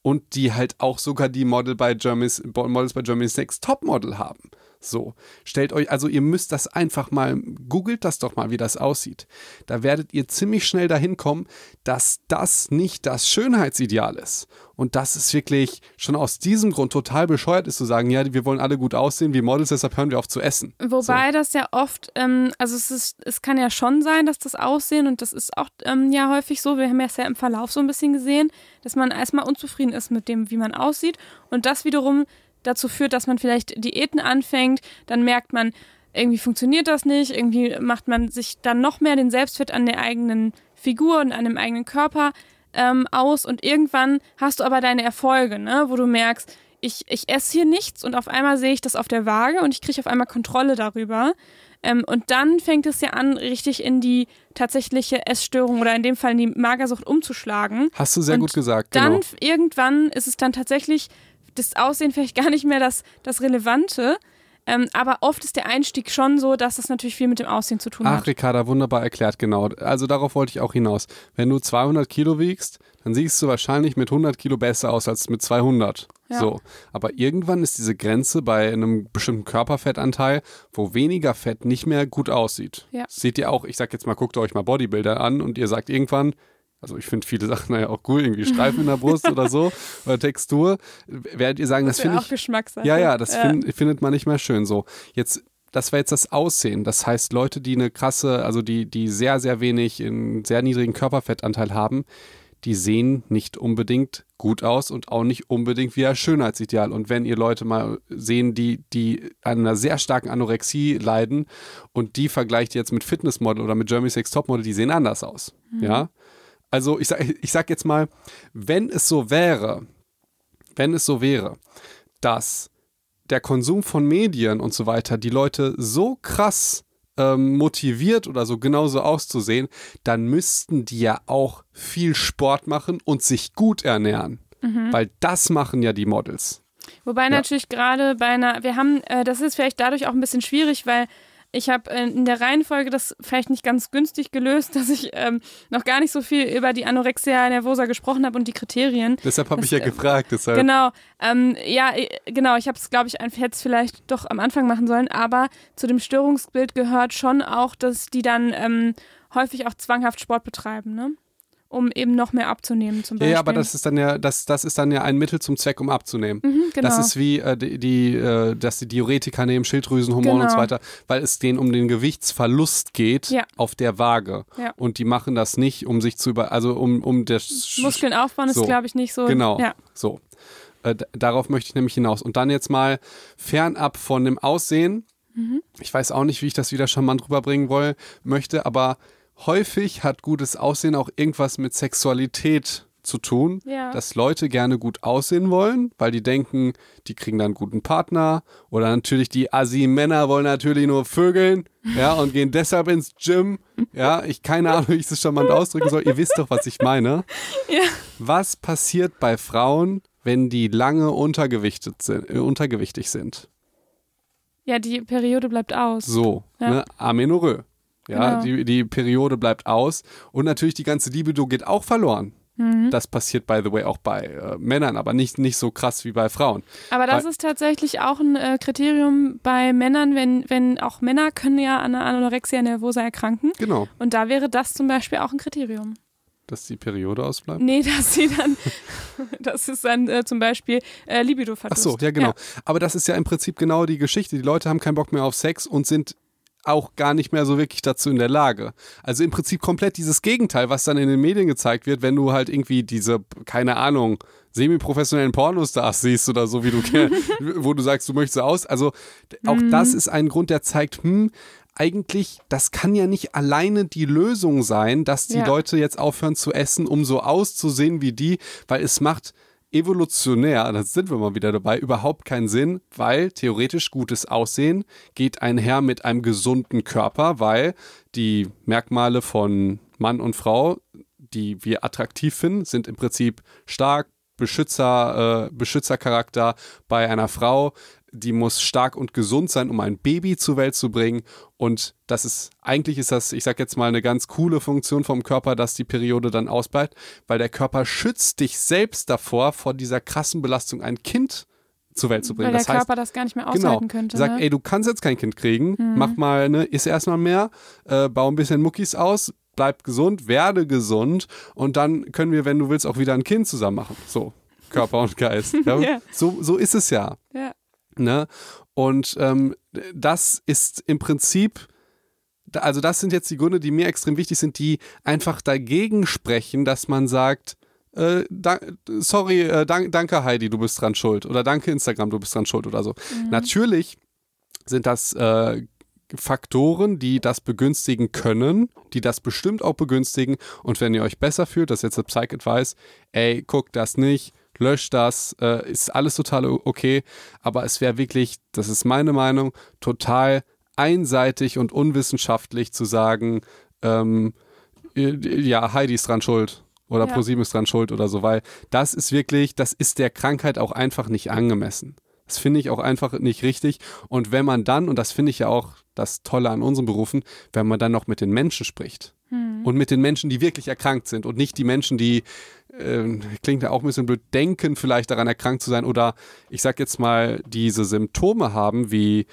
und die halt auch sogar die Model bei Germany's, Models bei Germany's Next Topmodel haben. So, stellt euch, also ihr müsst das einfach mal, googelt das doch mal, wie das aussieht. Da werdet ihr ziemlich schnell dahin kommen, dass das nicht das Schönheitsideal ist. Und dass es wirklich schon aus diesem Grund total bescheuert ist zu sagen, ja, wir wollen alle gut aussehen wie Models, deshalb hören wir auf zu essen. Wobei so. das ja oft, ähm, also es ist, es kann ja schon sein, dass das Aussehen, und das ist auch ähm, ja häufig so, wir haben ja ja im Verlauf so ein bisschen gesehen, dass man erstmal unzufrieden ist mit dem, wie man aussieht. Und das wiederum dazu führt, dass man vielleicht Diäten anfängt, dann merkt man, irgendwie funktioniert das nicht, irgendwie macht man sich dann noch mehr den Selbstwert an der eigenen Figur und an dem eigenen Körper ähm, aus und irgendwann hast du aber deine Erfolge, ne, wo du merkst, ich, ich esse hier nichts und auf einmal sehe ich das auf der Waage und ich kriege auf einmal Kontrolle darüber. Ähm, und dann fängt es ja an, richtig in die tatsächliche Essstörung oder in dem Fall in die Magersucht umzuschlagen. Hast du sehr und gut gesagt. Dann Genau. irgendwann ist es dann tatsächlich das Aussehen vielleicht gar nicht mehr das, das Relevante. Ähm, aber oft ist der Einstieg schon so, dass das natürlich viel mit dem Aussehen zu tun Ach, hat. Ricarda, wunderbar erklärt, genau. Also darauf wollte ich auch hinaus. Wenn du 200 Kilo wiegst, dann siehst du wahrscheinlich mit 100 Kilo besser aus als mit 200. Ja. So. Aber irgendwann ist diese Grenze bei einem bestimmten Körperfettanteil, wo weniger Fett nicht mehr gut aussieht. Ja. Seht ihr auch, ich sag jetzt mal, guckt euch mal Bodybuilder an und ihr sagt irgendwann, also ich finde viele Sachen ja auch cool, irgendwie Streifen in der Brust oder so, oder Textur, werdet ihr sagen, das, wäre finde auch ich, Geschmackssache. ja, ja, das Find, findet man nicht mehr schön so. Jetzt, das war jetzt das Aussehen. Das heißt, Leute, die eine krasse, also die, die sehr, sehr wenig, einen sehr niedrigen Körperfettanteil haben, die sehen nicht unbedingt gut aus und auch nicht unbedingt wie ein Schönheitsideal. Und wenn ihr Leute mal sehen, die, die an einer sehr starken Anorexie leiden und die vergleicht jetzt mit Fitnessmodel oder mit Jeremy's Next Topmodel, die sehen anders aus. Ja. Also ich sag, ich sag jetzt mal, wenn es so wäre, wenn es so wäre, dass der Konsum von Medien und so weiter die Leute so krass ähm, motiviert oder so genauso auszusehen, dann müssten die ja auch viel Sport machen und sich gut ernähren. Weil das machen ja die Models. Wobei natürlich gerade bei einer, wir haben, äh, das ist vielleicht dadurch auch ein bisschen schwierig, weil ich habe äh, in der Reihenfolge das vielleicht nicht ganz günstig gelöst, dass ich ähm, noch gar nicht so viel über die Anorexia nervosa gesprochen habe und die Kriterien. Deshalb habe ich ja äh, gefragt. Deshalb. Genau, ähm, ja, äh, genau, ich habe es, glaube ich, jetzt vielleicht doch am Anfang machen sollen, aber zu dem Störungsbild gehört schon auch, dass die dann ähm, häufig auch zwanghaft Sport betreiben, ne? Um eben noch mehr abzunehmen zum Ja, Beispiel. ja, aber das ist dann ja, das, das ist dann ja ein Mittel zum Zweck, um abzunehmen. Mhm, genau. Das ist wie äh, die, die äh, dass die Diuretika nehmen, Schilddrüsenhormone und so Genau. weiter, weil es denen um den Gewichtsverlust geht Ja. auf der Waage. Ja. Und die machen das nicht, um sich zu über, also um, um das Muskeln aufbauen ist, So. glaube ich, nicht so. Genau. Ja. So. Äh, darauf möchte ich nämlich hinaus. Und dann jetzt mal fernab von dem Aussehen. Mhm. Ich weiß auch nicht, wie ich das wieder charmant rüberbringen woll, möchte, aber häufig hat gutes Aussehen auch irgendwas mit Sexualität zu tun, Ja. dass Leute gerne gut aussehen wollen, weil die denken, die kriegen dann einen guten Partner oder natürlich die Assi-Männer wollen natürlich nur vögeln, ja, und gehen deshalb ins Gym, ja, ich keine Ahnung, wie ich das charmant ausdrücken soll, ihr wisst doch, was ich meine. Ja. Was passiert bei Frauen, wenn die lange untergewichtet sind, äh, untergewichtig sind? ja, die Periode bleibt aus. So, Ja. ne? Amenorrhoe. Ja, Genau. die, die Periode bleibt aus und natürlich die ganze Libido geht auch verloren. Mhm. Das passiert, by the way, auch bei äh, Männern, aber nicht, nicht so krass wie bei Frauen. Aber das Weil- ist tatsächlich auch ein äh, Kriterium bei Männern, wenn, wenn auch Männer können ja an einer Anorexia nervosa erkranken. Genau, Und da wäre das zum Beispiel auch ein Kriterium. dass die Periode ausbleibt. Nee, dass sie dann, das ist dann äh, zum Beispiel äh, Ach Libidoverlust. so, ja, genau. Aber das ist ja im Prinzip genau die Geschichte. Die Leute haben keinen Bock mehr auf Sex und sind auch gar nicht mehr so wirklich dazu in der Lage. Also im Prinzip komplett dieses Gegenteil, was dann in den Medien gezeigt wird, wenn du halt irgendwie diese, keine Ahnung, semi-professionellen Pornostars siehst oder so, wie du, wo du sagst, du möchtest aus. Also auch das ist ein Grund, der zeigt, hm, eigentlich, das kann ja nicht alleine die Lösung sein, dass die Ja. Leute jetzt aufhören zu essen, um so auszusehen wie die, weil es macht evolutionär, da sind wir mal wieder dabei, überhaupt keinen Sinn, weil theoretisch gutes Aussehen geht einher mit einem gesunden Körper, weil die Merkmale von Mann und Frau, die wir attraktiv finden, sind im Prinzip stark, Beschützer, äh, Beschützercharakter bei einer Frau die muss stark und gesund sein, um ein Baby zur Welt zu bringen. Und das ist, eigentlich ist das, ich sag jetzt mal, eine ganz coole Funktion vom Körper, dass die Periode dann ausbleibt, weil der Körper schützt dich selbst davor, vor dieser krassen Belastung ein Kind zur Welt zu bringen. Weil der das heißt, Körper das gar nicht mehr genau, aushalten könnte. sagt, ne? ey, du kannst jetzt kein Kind kriegen, mach mal, ne, iss erstmal mehr, äh, bau ein bisschen Muckis aus, bleib gesund, werde gesund und dann können wir, wenn du willst, auch wieder ein Kind zusammen machen. So, Körper und Geist. Ja. so, so ist es ja. ja. Ne? Und ähm, das ist im Prinzip, also das sind jetzt die Gründe, die mir extrem wichtig sind, die einfach dagegen sprechen, dass man sagt, äh, da, sorry, äh, dank, danke Heidi, du bist dran schuld. Oder danke Instagram, du bist dran schuld oder so. Natürlich sind das äh, Faktoren, die das begünstigen können, die das bestimmt auch begünstigen. Und wenn ihr euch besser fühlt, das ist jetzt eine Psych-Advice, ey, guckt das nicht, löscht das, äh, ist alles total okay. Aber es wäre wirklich, das ist meine Meinung, total einseitig und unwissenschaftlich zu sagen, ähm, ja, Heidi ist dran schuld oder Ja. ProSieben ist dran schuld oder so, weil das ist wirklich, das ist der Krankheit auch einfach nicht angemessen. Das finde ich auch einfach nicht richtig. Und wenn man dann, und das finde ich ja auch das Tolle an unseren Berufen, wenn man dann noch mit den Menschen spricht. Und mit den Menschen, die wirklich erkrankt sind und nicht die Menschen, die, ähm, klingt ja auch ein bisschen blöd, denken vielleicht daran erkrankt zu sein oder ich sag jetzt mal, diese Symptome haben wie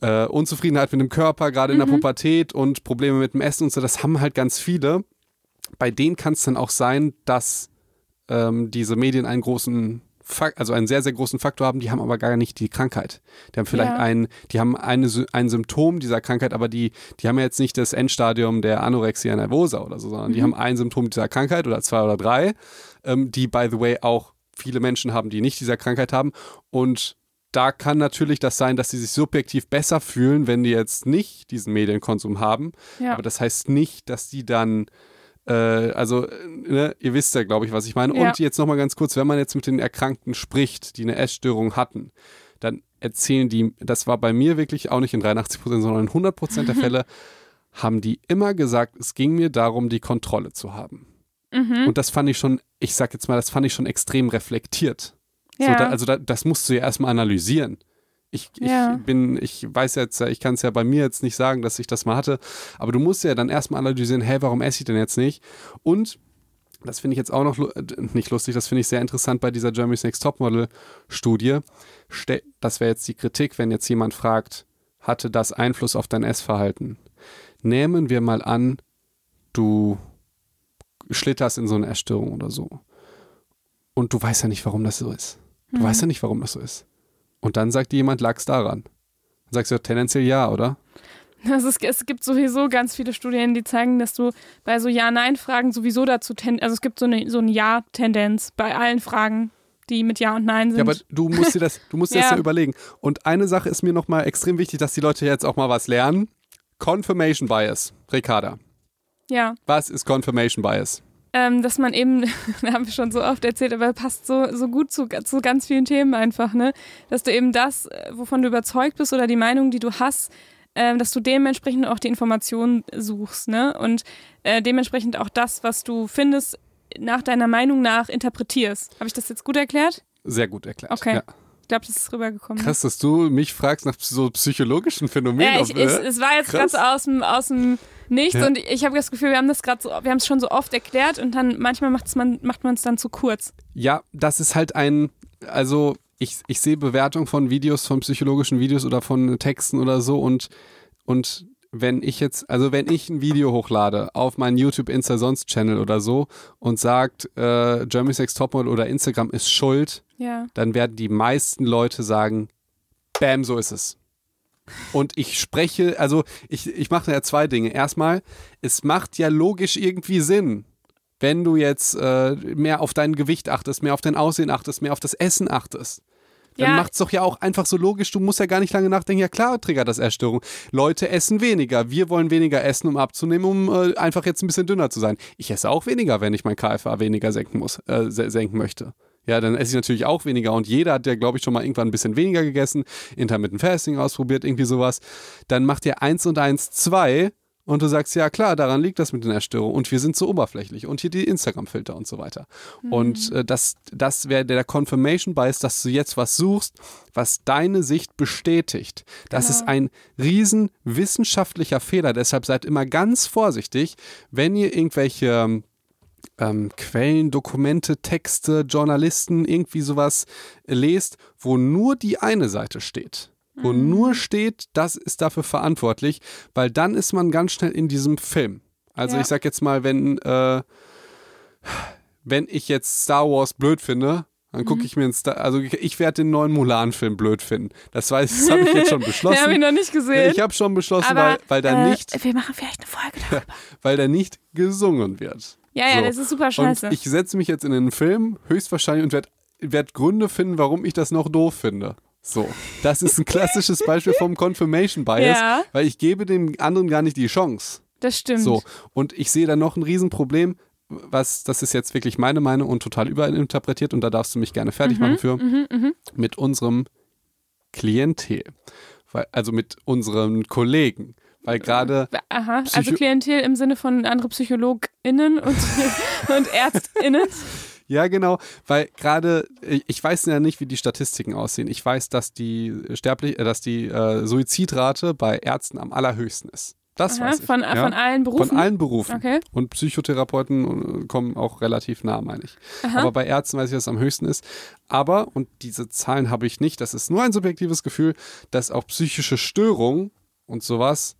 äh, Unzufriedenheit mit dem Körper, gerade in der Pubertät und Probleme mit dem Essen und so, das haben halt ganz viele. Bei denen kann es dann auch sein, dass ähm, diese Medien einen großen also einen sehr, sehr großen Faktor haben, die haben aber gar nicht die Krankheit. Die haben vielleicht Ja. ein, die haben eine, ein Symptom dieser Krankheit, aber die, die haben ja jetzt nicht das Endstadium der Anorexia nervosa oder so, sondern die haben ein Symptom dieser Krankheit oder zwei oder drei, ähm, die, by the way, auch viele Menschen haben, die nicht dieser Krankheit haben. Und da kann natürlich das sein, dass sie sich subjektiv besser fühlen, wenn die jetzt nicht diesen Medienkonsum haben. Ja. Aber das heißt nicht, dass die dann, äh, also, äh, ne, ihr wisst ja, glaube ich, was ich meine. Ja. Und jetzt nochmal ganz kurz, wenn man jetzt mit den Erkrankten spricht, die eine Essstörung hatten, dann erzählen die, das war bei mir wirklich auch nicht in 83 Prozent, sondern in 100 Prozent der Fälle, haben die immer gesagt, es ging mir darum, die Kontrolle zu haben. Mhm. Und das fand ich schon, ich sag jetzt mal, das fand ich schon extrem reflektiert. So, Ja. da, also da, das musst du ja erstmal analysieren. Ich, ich Ja. bin, ich weiß jetzt, ich kann es ja bei mir jetzt nicht sagen, dass ich das mal hatte, aber du musst ja dann erstmal analysieren, hey, warum esse ich denn jetzt nicht? Und das finde ich jetzt auch noch lu- nicht lustig, das finde ich sehr interessant bei dieser Germany's Next Topmodel Studie. Ste das wäre jetzt die Kritik, wenn jetzt jemand fragt, hatte das Einfluss auf dein Essverhalten? Nehmen wir mal an, du schlitterst in so eine Essstörung oder so. Und du weißt ja nicht, warum das so ist. Du weißt ja nicht, warum das so ist. Und dann sagt dir jemand, lag's daran. Dann sagst du tendenziell ja, oder? Also es, es gibt sowieso ganz viele Studien, die zeigen, dass du bei so Ja-Nein-Fragen sowieso dazu ten, also es gibt so eine, so eine Ja-Tendenz bei allen Fragen, die mit Ja und Nein sind. Ja, aber du musst dir das, du musst dir das Ja. ja überlegen. Und eine Sache ist mir nochmal extrem wichtig, dass die Leute jetzt auch mal was lernen. Confirmation Bias. Ricarda, ja. was ist Confirmation Bias? Ähm, dass man eben, da haben wir schon so oft erzählt, aber passt so, so gut zu, zu ganz vielen Themen einfach, ne? Dass du eben das, äh, wovon du überzeugt bist oder die Meinung, die du hast, ähm, dass du dementsprechend auch die Informationen suchst, ne? Und äh, dementsprechend auch das, was du findest, nach deiner Meinung nach interpretierst. Habe ich das jetzt gut erklärt? Sehr gut erklärt. Okay. Ja. Ich glaube, das ist rübergekommen. Krass, dass du mich fragst nach so psychologischen Phänomenen. Ja, ich, ich, es war jetzt Krass. so aus dem, aus dem Nichts Ja. und ich habe das Gefühl, wir haben das gerade so, wir haben es schon so oft erklärt und dann manchmal man, macht man es dann zu kurz. Ja, das ist halt ein, also ich, ich sehe Bewertung von Videos, von psychologischen Videos oder von Texten oder so und, und wenn ich jetzt, also wenn ich ein Video hochlade auf meinen YouTube, Insta, sonst Channel oder so und sagt, äh, Germany Sex Topmodel oder Instagram ist schuld, Ja. dann werden die meisten Leute sagen, bam, so ist es. Und ich spreche, also ich, ich mache ja zwei Dinge. Erstmal, es macht ja logisch irgendwie Sinn, wenn du jetzt äh, mehr auf dein Gewicht achtest, mehr auf dein Aussehen achtest, mehr auf das Essen achtest. Dann Ja. macht es doch ja auch einfach so logisch, du musst ja gar nicht lange nachdenken, ja klar triggert das Essstörung. Leute essen weniger, wir wollen weniger essen, um abzunehmen, um äh, einfach jetzt ein bisschen dünner zu sein. Ich esse auch weniger, wenn ich mein KFA weniger senken muss, äh, se- senken möchte. Ja, dann esse ich natürlich auch weniger und jeder hat ja, glaube ich, schon mal irgendwann ein bisschen weniger gegessen, Intermittent Fasting ausprobiert, irgendwie sowas. Dann macht ihr eins und eins zwei Und du sagst, ja klar, daran liegt das mit den Essstörungen und wir sind so oberflächlich und hier die Instagram-Filter und so weiter. Mhm. Und äh, das, das wäre der Confirmation Bias, dass du jetzt was suchst, was deine Sicht bestätigt. Das Genau. ist ein riesen wissenschaftlicher Fehler. Deshalb seid immer ganz vorsichtig, wenn ihr irgendwelche ähm, Quellen, Dokumente, Texte, Journalisten, irgendwie sowas lest, wo nur die eine Seite steht. Wo Mhm. nur steht, das ist dafür verantwortlich, weil dann ist man ganz schnell in diesem Film. Also Ja. ich sag jetzt mal, wenn, äh, wenn ich jetzt Star Wars blöd finde, dann gucke Mhm. ich mir einen Star, also ich, werde den neuen Mulan-Film blöd finden. Das weiß, das habe ich jetzt schon Den habe ich beschlossen. noch nicht gesehen. Ich habe schon beschlossen, aber weil, weil da äh, nicht, Wir machen vielleicht eine Folge darüber. weil da nicht gesungen wird. Ja, ja, So. das ist super scheiße. Und ich setze mich jetzt in den Film, höchstwahrscheinlich, und werde werd Gründe finden, warum ich das noch doof finde. So, das ist ein klassisches Beispiel vom Confirmation Bias, Ja. weil ich gebe dem anderen gar nicht die Chance. das stimmt. So, und ich sehe da noch ein Riesenproblem, was, das ist jetzt wirklich meine Meinung und total überinterpretiert und da darfst du mich gerne fertig machen für, Mhm, mit unserem Klientel, weil, also mit unseren Kollegen, weil gerade Aha, also Psycho- Klientel im Sinne von andere PsychologInnen und, und ÄrztInnen. Ja, genau, weil gerade, ich weiß ja nicht, wie die Statistiken aussehen. Ich weiß, dass die sterblich, äh, dass die äh, Suizidrate bei Ärzten am allerhöchsten ist. Das Aha, weiß ich. von, ja? von allen Berufen. Von allen Berufen. Okay. Und Psychotherapeuten äh, kommen auch relativ nah, meine ich. Aha. Aber bei Ärzten weiß ich, dass es am höchsten ist. Aber, und diese Zahlen habe ich nicht, das ist nur ein subjektives Gefühl, dass auch psychische Störungen und sowas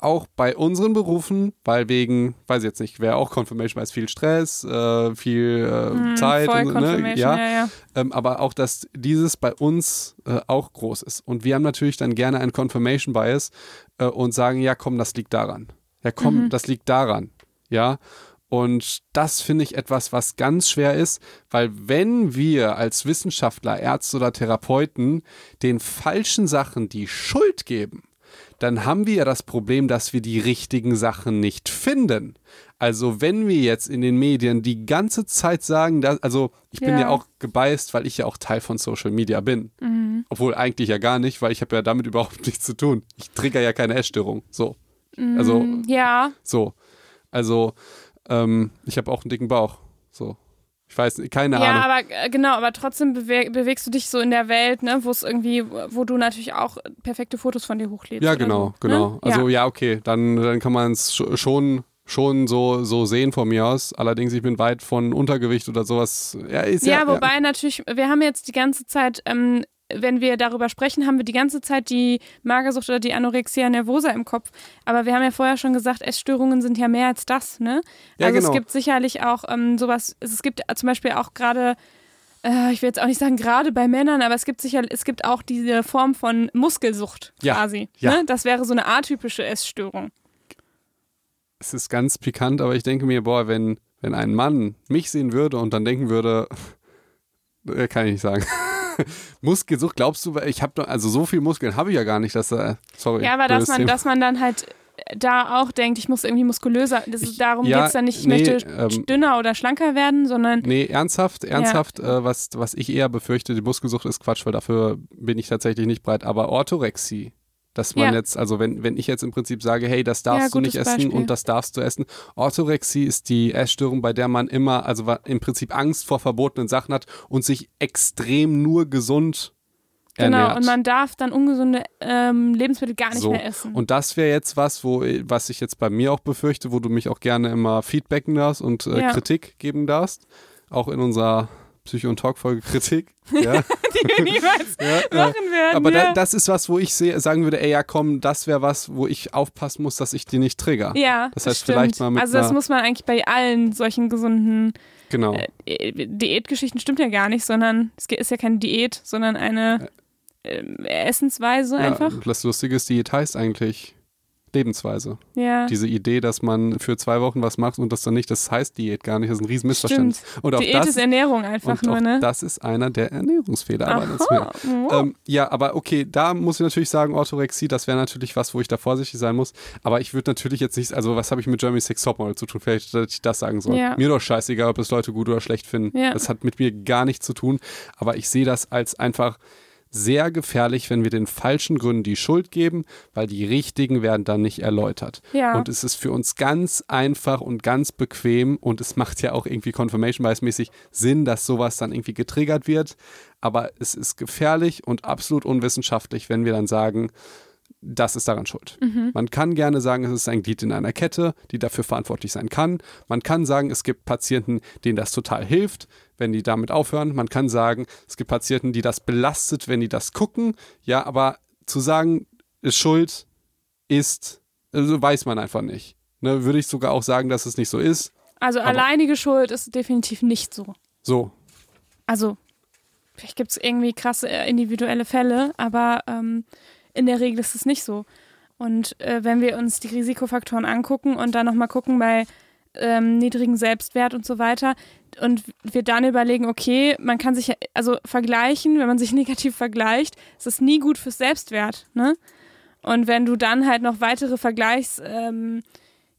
auch bei unseren Berufen, weil wegen, weiß ich jetzt nicht, wäre auch Confirmation, weil es viel Stress, äh, viel äh, Hm, Zeit, voll und, ne? Ja, ja, ja. ähm, aber auch, dass dieses bei uns äh, auch groß ist. Und wir haben natürlich dann gerne einen Confirmation Bias äh, und sagen, ja, komm, das liegt daran. Ja, komm, Mhm. das liegt daran. Ja. Und das finde ich etwas, was ganz schwer ist, weil wenn wir als Wissenschaftler, Ärzte oder Therapeuten den falschen Sachen die Schuld geben, dann haben wir ja das Problem, dass wir die richtigen Sachen nicht finden. Also wenn wir jetzt in den Medien die ganze Zeit sagen, dass, also ich bin Ja. ja auch gebeißt, weil ich ja auch Teil von Social Media bin. Mhm. Obwohl eigentlich ja gar nicht, weil ich habe ja damit überhaupt nichts zu tun. Ich trigger ja keine Essstörung. So. Also Mm, Ja, so. Also ähm, ich habe auch einen dicken Bauch. Weiß keine ja, Ahnung. aber äh, genau, aber trotzdem bewe bewegst du dich so in der Welt, ne, wo es irgendwie, wo du natürlich auch perfekte Fotos von dir hochlädst. Ja, genau, so, genau. Ne? Also ja. ja, okay, dann, dann kann man es schon schon so, so sehen von mir aus. Allerdings, ich bin weit von Untergewicht oder sowas. Ja, ja, Ja, wobei natürlich, wir haben jetzt die ganze Zeit, ähm, wenn wir darüber sprechen, haben wir die ganze Zeit die Magersucht oder die Anorexia nervosa im Kopf. Aber wir haben ja vorher schon gesagt, Essstörungen sind ja mehr als das, ne? Ja, Also genau. es gibt sicherlich auch ähm, sowas, es gibt zum Beispiel auch gerade, äh, ich will jetzt auch nicht sagen gerade bei Männern, aber es gibt sicher, es gibt auch diese Form von Muskelsucht Ja, quasi. ja. Ne? Das wäre so eine atypische Essstörung. es ist ganz pikant, aber ich denke mir, boah, wenn, wenn ein Mann mich sehen würde und dann denken würde, äh, kann ich nicht sagen. Muskelsucht, glaubst du, ich habe also so viel Muskeln habe ich ja gar nicht, dass äh, sorry. Ja, aber dass man, Thema. dass man dann halt da auch denkt, ich muss irgendwie muskulöser. Das ist, darum ja, geht es dann nicht, ich nee, möchte ähm, dünner oder schlanker werden, sondern Nee, ernsthaft, ernsthaft, äh, was, was ich eher befürchte, die Muskelsucht ist Quatsch, weil dafür bin ich tatsächlich nicht breit. Aber Orthorexie, dass man Ja. jetzt, also wenn, wenn ich jetzt im Prinzip sage, hey, das darfst Ja, du nicht essen Beispiel. und das darfst du essen. Orthorexie ist die Essstörung, bei der man immer, also im Prinzip Angst vor verbotenen Sachen hat und sich extrem nur gesund genau, ernährt. und man darf dann ungesunde ähm, Lebensmittel gar nicht So. mehr essen. Und das wäre jetzt was, wo, was ich jetzt bei mir auch befürchte, wo du mich auch gerne immer feedbacken darfst und äh, Ja. Kritik geben darfst. Auch in unserer Psycho- und Talk-Folge Kritik. Ja. die wir niemals ja, äh, machen werden. aber ja. da, das ist was, wo ich seh, sagen würde, ey, ja komm, das wäre was, wo ich aufpassen muss, dass ich die nicht trigger. ja, das heißt, stimmt. vielleicht mal mit Also das muss man eigentlich bei allen solchen gesunden Genau. äh, Diätgeschichten stimmt ja gar nicht, sondern es ist ja keine Diät, sondern eine ähm, Essensweise einfach. Das Lustige ist, Diät heißt eigentlich Lebensweise. Ja. Diese Idee, dass man für zwei Wochen was macht und das dann nicht, das heißt Diät gar nicht, das ist ein Riesenmissverständnis. Und auch Diät das, ist Ernährung einfach und nur, ne? das ist einer der Ernährungsfehler. Aber. Ähm, ja, aber okay, da muss ich natürlich sagen, Orthorexie, das wäre natürlich was, wo ich da vorsichtig sein muss. Aber ich würde natürlich jetzt nicht, also was habe ich mit Germany Sex Topmodel zu tun? Vielleicht, dass ich das sagen soll. Ja. Mir doch scheißegal, ob es Leute gut oder schlecht finden. Ja. Das hat mit mir gar nichts zu tun. Aber ich sehe das als einfach sehr gefährlich, wenn wir den falschen Gründen die Schuld geben, weil die richtigen werden dann nicht erläutert. Ja. Und es ist für uns ganz einfach und ganz bequem und es macht ja auch irgendwie Confirmation Bias mäßig Sinn, dass sowas dann irgendwie getriggert wird. Aber es ist gefährlich und absolut unwissenschaftlich, wenn wir dann sagen, das ist daran schuld. Mhm. Man kann gerne sagen, es ist ein Glied in einer Kette, die dafür verantwortlich sein kann. Man kann sagen, es gibt Patienten, denen das total hilft, wenn die damit aufhören. Man kann sagen, es gibt Patienten, die das belastet, wenn die das gucken. Ja, aber zu sagen, ist Schuld, ist, also weiß man einfach nicht. Ne, würde ich sogar auch sagen, dass es nicht so ist. Also Aber- alleinige Schuld ist definitiv nicht so. So, Also, vielleicht gibt es irgendwie krasse äh, individuelle Fälle, aber ähm, in der Regel ist es nicht so. Und äh, wenn wir uns die Risikofaktoren angucken und dann nochmal gucken bei ähm, niedrigen Selbstwert und so weiter und wir dann überlegen, okay, man kann sich also vergleichen, wenn man sich negativ vergleicht, ist es nie gut fürs Selbstwert, ne? Und wenn du dann halt noch weitere Vergleichs, ähm,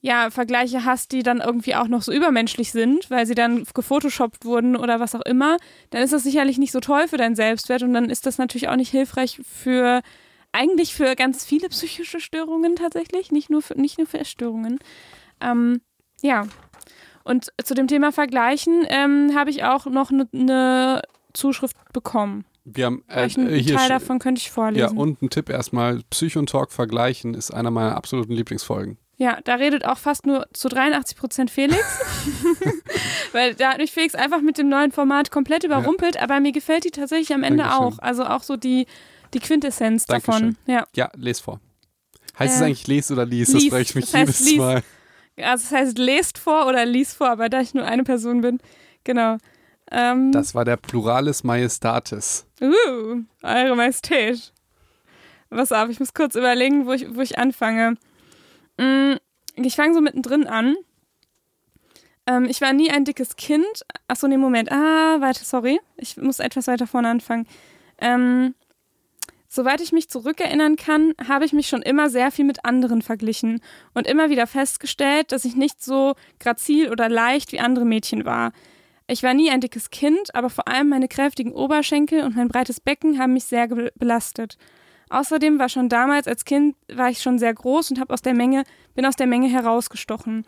ja, Vergleiche hast, die dann irgendwie auch noch so übermenschlich sind, weil sie dann gefotoshoppt wurden oder was auch immer, dann ist das sicherlich nicht so toll für deinen Selbstwert und dann ist das natürlich auch nicht hilfreich für eigentlich für ganz viele psychische Störungen tatsächlich, nicht nur für, nicht nur für Essstörungen. Ähm, ja. Und zu dem Thema Vergleichen ähm, habe ich auch noch eine ne Zuschrift bekommen. wir haben äh, einen hier Teil davon könnte ich vorlesen. Ja, und ein Tipp erstmal: Psychontalk vergleichen ist einer meiner absoluten Lieblingsfolgen. Ja, da redet auch fast nur zu 83 Prozent Felix. Weil da hat mich Felix einfach mit dem neuen Format komplett überrumpelt, aber mir gefällt die tatsächlich am Ende Dankeschön. auch. Also auch so die, die Quintessenz Dankeschön. davon. Ja. Ja, les vor. Heißt es Äh, eigentlich les oder lies? lies. Das frage ich mich Das heißt jedes lies. Mal. Also das heißt, lest vor oder lies vor, aber da ich nur eine Person bin. Genau. Ähm, Das war der Pluralis Majestatis. Uh, Eure Majestät. Was auf, ich muss kurz überlegen, wo ich, wo ich anfange. Mm, Ich fange so mittendrin an. Ähm, ich war nie ein dickes Kind. Achso, nee, Moment. Ah, weiter, sorry. Ich muss etwas weiter vorne anfangen. Ähm, soweit ich mich zurückerinnern kann, habe ich mich schon immer sehr viel mit anderen verglichen und immer wieder festgestellt, dass ich nicht so grazil oder leicht wie andere Mädchen war. Ich war nie ein dickes Kind, aber vor allem meine kräftigen Oberschenkel und mein breites Becken haben mich sehr belastet. Außerdem war schon damals als Kind war ich schon sehr groß und habe aus der Menge bin aus der Menge herausgestochen.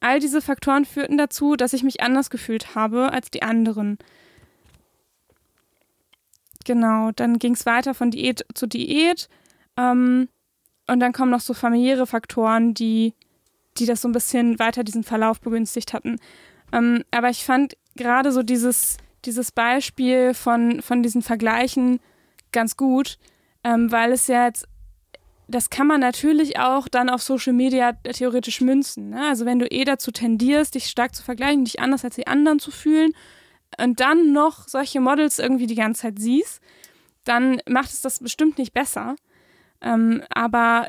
All diese Faktoren führten dazu, dass ich mich anders gefühlt habe als die anderen. Genau, dann ging es weiter von Diät zu Diät. Ähm, und dann kommen noch so familiäre Faktoren, die, die das so ein bisschen weiter diesen Verlauf begünstigt hatten. Ähm, aber ich fand gerade so dieses, dieses Beispiel von, von diesen Vergleichen ganz gut, ähm, weil es ja jetzt, das kann man natürlich auch dann auf Social Media theoretisch münzen. Ne? Also wenn du eh dazu tendierst, dich stark zu vergleichen, dich anders als die anderen zu fühlen und dann noch solche Models irgendwie die ganze Zeit siehst, dann macht es das bestimmt nicht besser. Ähm, aber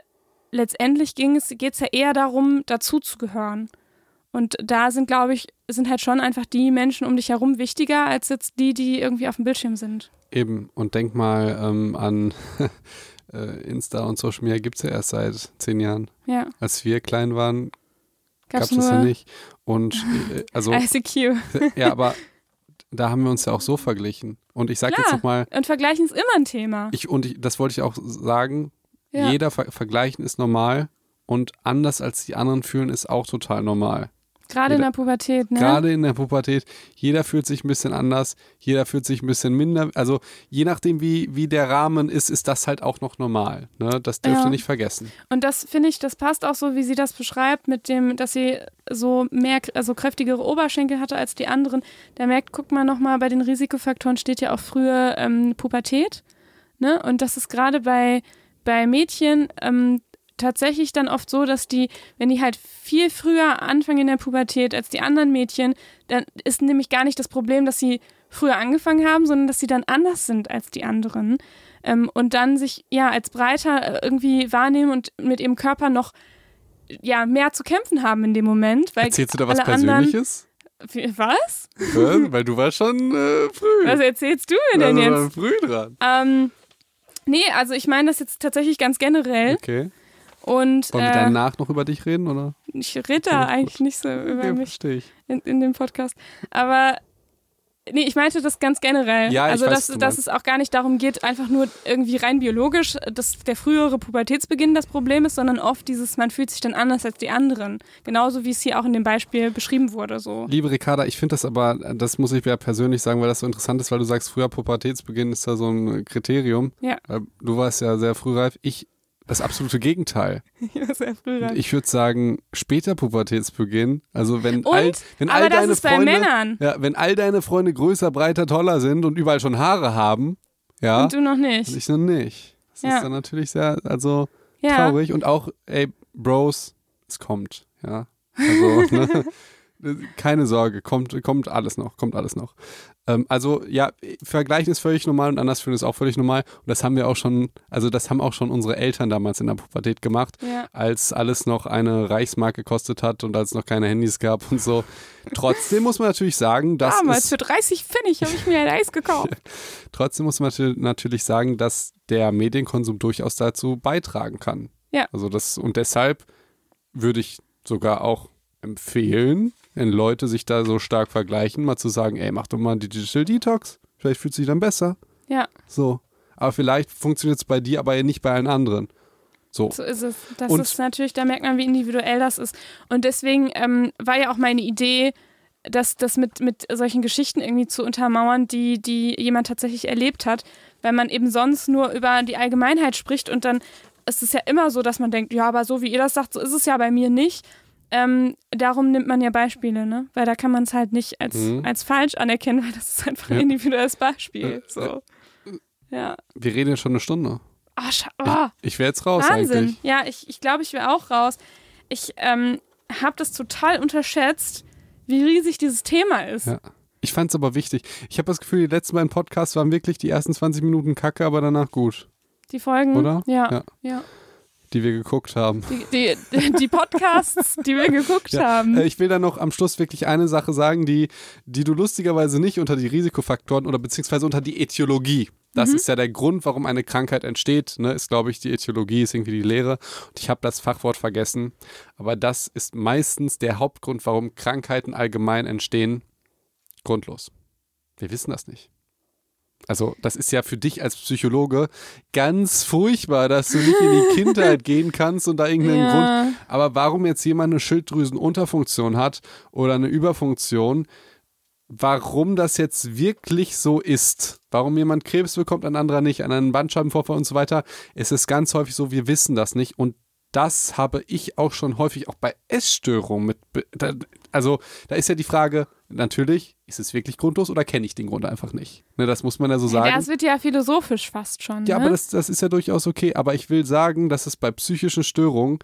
letztendlich ging es, geht es ja eher darum, dazu zu gehören. Und da sind, glaube ich, sind halt schon einfach die Menschen um dich herum wichtiger als jetzt die, die irgendwie auf dem Bildschirm sind. Eben, und denk mal ähm, an äh, Insta und Social Media gibt es ja erst seit zehn Jahren. Ja, Als wir klein waren, gab es das ja nicht. Und äh, also, ICQ. ja, aber da haben wir uns ja auch so verglichen. Und ich sage jetzt nochmal, Und Vergleichen ist immer ein Thema. ich, und ich, das wollte ich auch sagen, Ja. jeder Ver Vergleichen ist normal und anders als die anderen fühlen ist auch total normal. Gerade in jeder- der Pubertät, ne? Gerade in der Pubertät, jeder fühlt sich ein bisschen anders, jeder fühlt sich ein bisschen minder, also je nachdem wie, wie der Rahmen ist, ist das halt auch noch normal. Ne? Das dürft Ja. ihr nicht vergessen. Und das finde ich, das passt auch so, wie sie das beschreibt, mit dem, dass sie so mehr, also kräftigere Oberschenkel hatte als die anderen. Da merkt, guck mal nochmal, bei den Risikofaktoren steht ja auch früher ähm, Pubertät. Ne? Und das ist gerade bei, bei Mädchen ähm, tatsächlich dann oft so, dass die, wenn die halt viel früher anfangen in der Pubertät als die anderen Mädchen, dann ist nämlich gar nicht das Problem, dass sie früher angefangen haben, sondern dass sie dann anders sind als die anderen ähm, und dann sich ja als breiter äh, irgendwie wahrnehmen und mit ihrem Körper noch ja mehr zu kämpfen haben in dem Moment. Weil Erzählst du da was Persönliches? Was? Ja, Weil du warst schon äh, früh. Was erzählst du mir denn Also, jetzt? früh dran. Ähm, nee, also ich meine das jetzt tatsächlich ganz generell. Okay. Und Wollen wir äh, danach noch über dich reden, oder? ich rede da Okay, eigentlich gut. nicht so über Okay, mich ich. in, in dem Podcast. Aber Nee, ich meinte das ganz generell. Ja, also, weiß, dass, dass es auch gar nicht darum geht, einfach nur irgendwie rein biologisch, dass der frühere Pubertätsbeginn das Problem ist, sondern oft dieses, man fühlt sich dann anders als die anderen. Genauso wie es hier auch in dem Beispiel beschrieben wurde. So. Liebe Ricarda, ich finde das aber, das muss ich ja persönlich sagen, weil das so interessant ist, weil du sagst, früher Pubertätsbeginn ist da so ein Kriterium. Ja. Äh, Du warst ja sehr frühreif. Ich das absolute Gegenteil. Ja, sehr früh. Ich würde sagen, später Pubertätsbeginn. Also wenn Und? all, wenn Aber all das deine ist bei Freunde, Männern. ja, wenn all deine Freunde größer, breiter, toller sind und überall schon Haare haben, ja, Und du noch nicht. ich noch nicht. Das Ja. ist dann natürlich sehr, also ja. traurig und auch, ey, Bros, es kommt, ja. Also, ne? keine Sorge, kommt, kommt alles noch, kommt alles noch. Ähm, also, ja, vergleichen ist völlig normal und anders fühlen ist auch völlig normal. Und das haben wir auch schon, also das haben auch schon unsere Eltern damals in der Pubertät gemacht, Ja. als alles noch eine Reichsmark gekostet hat und als es noch keine Handys gab und so. Trotzdem muss man natürlich sagen, dass Damals für 30 Pfennig habe ich mir ein Eis gekauft. trotzdem muss man natür- natürlich sagen, dass der Medienkonsum durchaus dazu beitragen kann. Ja. Also das, und deshalb würde ich sogar auch empfehlen, wenn Leute sich da so stark vergleichen, mal zu sagen, ey, mach doch mal einen Digital Detox. Vielleicht fühlt sich dann besser. Ja, So. Aber vielleicht funktioniert es bei dir, aber nicht bei allen anderen. So. so ist es. Das Und- ist natürlich, da merkt man, wie individuell das ist. Und deswegen ähm, war ja auch meine Idee, das, das mit, mit solchen Geschichten irgendwie zu untermauern, die, die jemand tatsächlich erlebt hat, weil man eben sonst nur über die Allgemeinheit spricht und dann ist es ja immer so, dass man denkt, ja, aber so wie ihr das sagt, so ist es ja bei mir nicht. Ähm, darum nimmt man ja Beispiele, ne? Weil da kann man es halt nicht als, Mhm. als falsch anerkennen, weil das ist einfach ein Ja. individuelles Beispiel. Äh, So. Ja. Wir reden jetzt schon eine Stunde. Oh, oh. Ich wäre jetzt raus Wahnsinn. eigentlich. Ja, ich, ich glaube, ich wäre auch raus. Ich ähm, habe das total unterschätzt, wie riesig dieses Thema ist. Ja. Ich fand es aber wichtig. Ich habe das Gefühl, die letzten beiden Podcasts waren wirklich die ersten 20 Minuten kacke, aber danach gut, Die Folgen. Oder? Ja. Ja. ja. Die wir geguckt haben. Die, die, die Podcasts, die wir geguckt Ja, haben. Äh, Ich will dann noch am Schluss wirklich eine Sache sagen, die, die du lustigerweise nicht unter die Risikofaktoren oder beziehungsweise unter die Ätiologie. Das ist ja der Grund, warum eine Krankheit entsteht, ne, ist, glaube ich, die Ätiologie, ist irgendwie die Lehre. Und ich habe das Fachwort vergessen. Aber das ist meistens der Hauptgrund, warum Krankheiten allgemein entstehen. Grundlos. Wir wissen das nicht. Also, das ist ja für dich als Psychologe ganz furchtbar, dass du nicht in die Kindheit gehen kannst und da irgendeinen Grund. Ja. aber warum jetzt jemand eine Schilddrüsenunterfunktion hat oder eine Überfunktion, warum das jetzt wirklich so ist, warum jemand Krebs bekommt, ein anderer nicht, einen Bandscheibenvorfall und so weiter, es ist ganz häufig so, wir wissen das nicht. Und das habe ich auch schon häufig auch bei Essstörungen mit. da- Also, da ist ja die Frage, natürlich, ist es wirklich grundlos oder kenne ich den Grund einfach nicht? Ne, das muss man ja so sagen. Das wird ja philosophisch fast schon. Ja, ne? aber das, das ist ja durchaus okay. Aber ich will sagen, dass es bei psychischen Störungen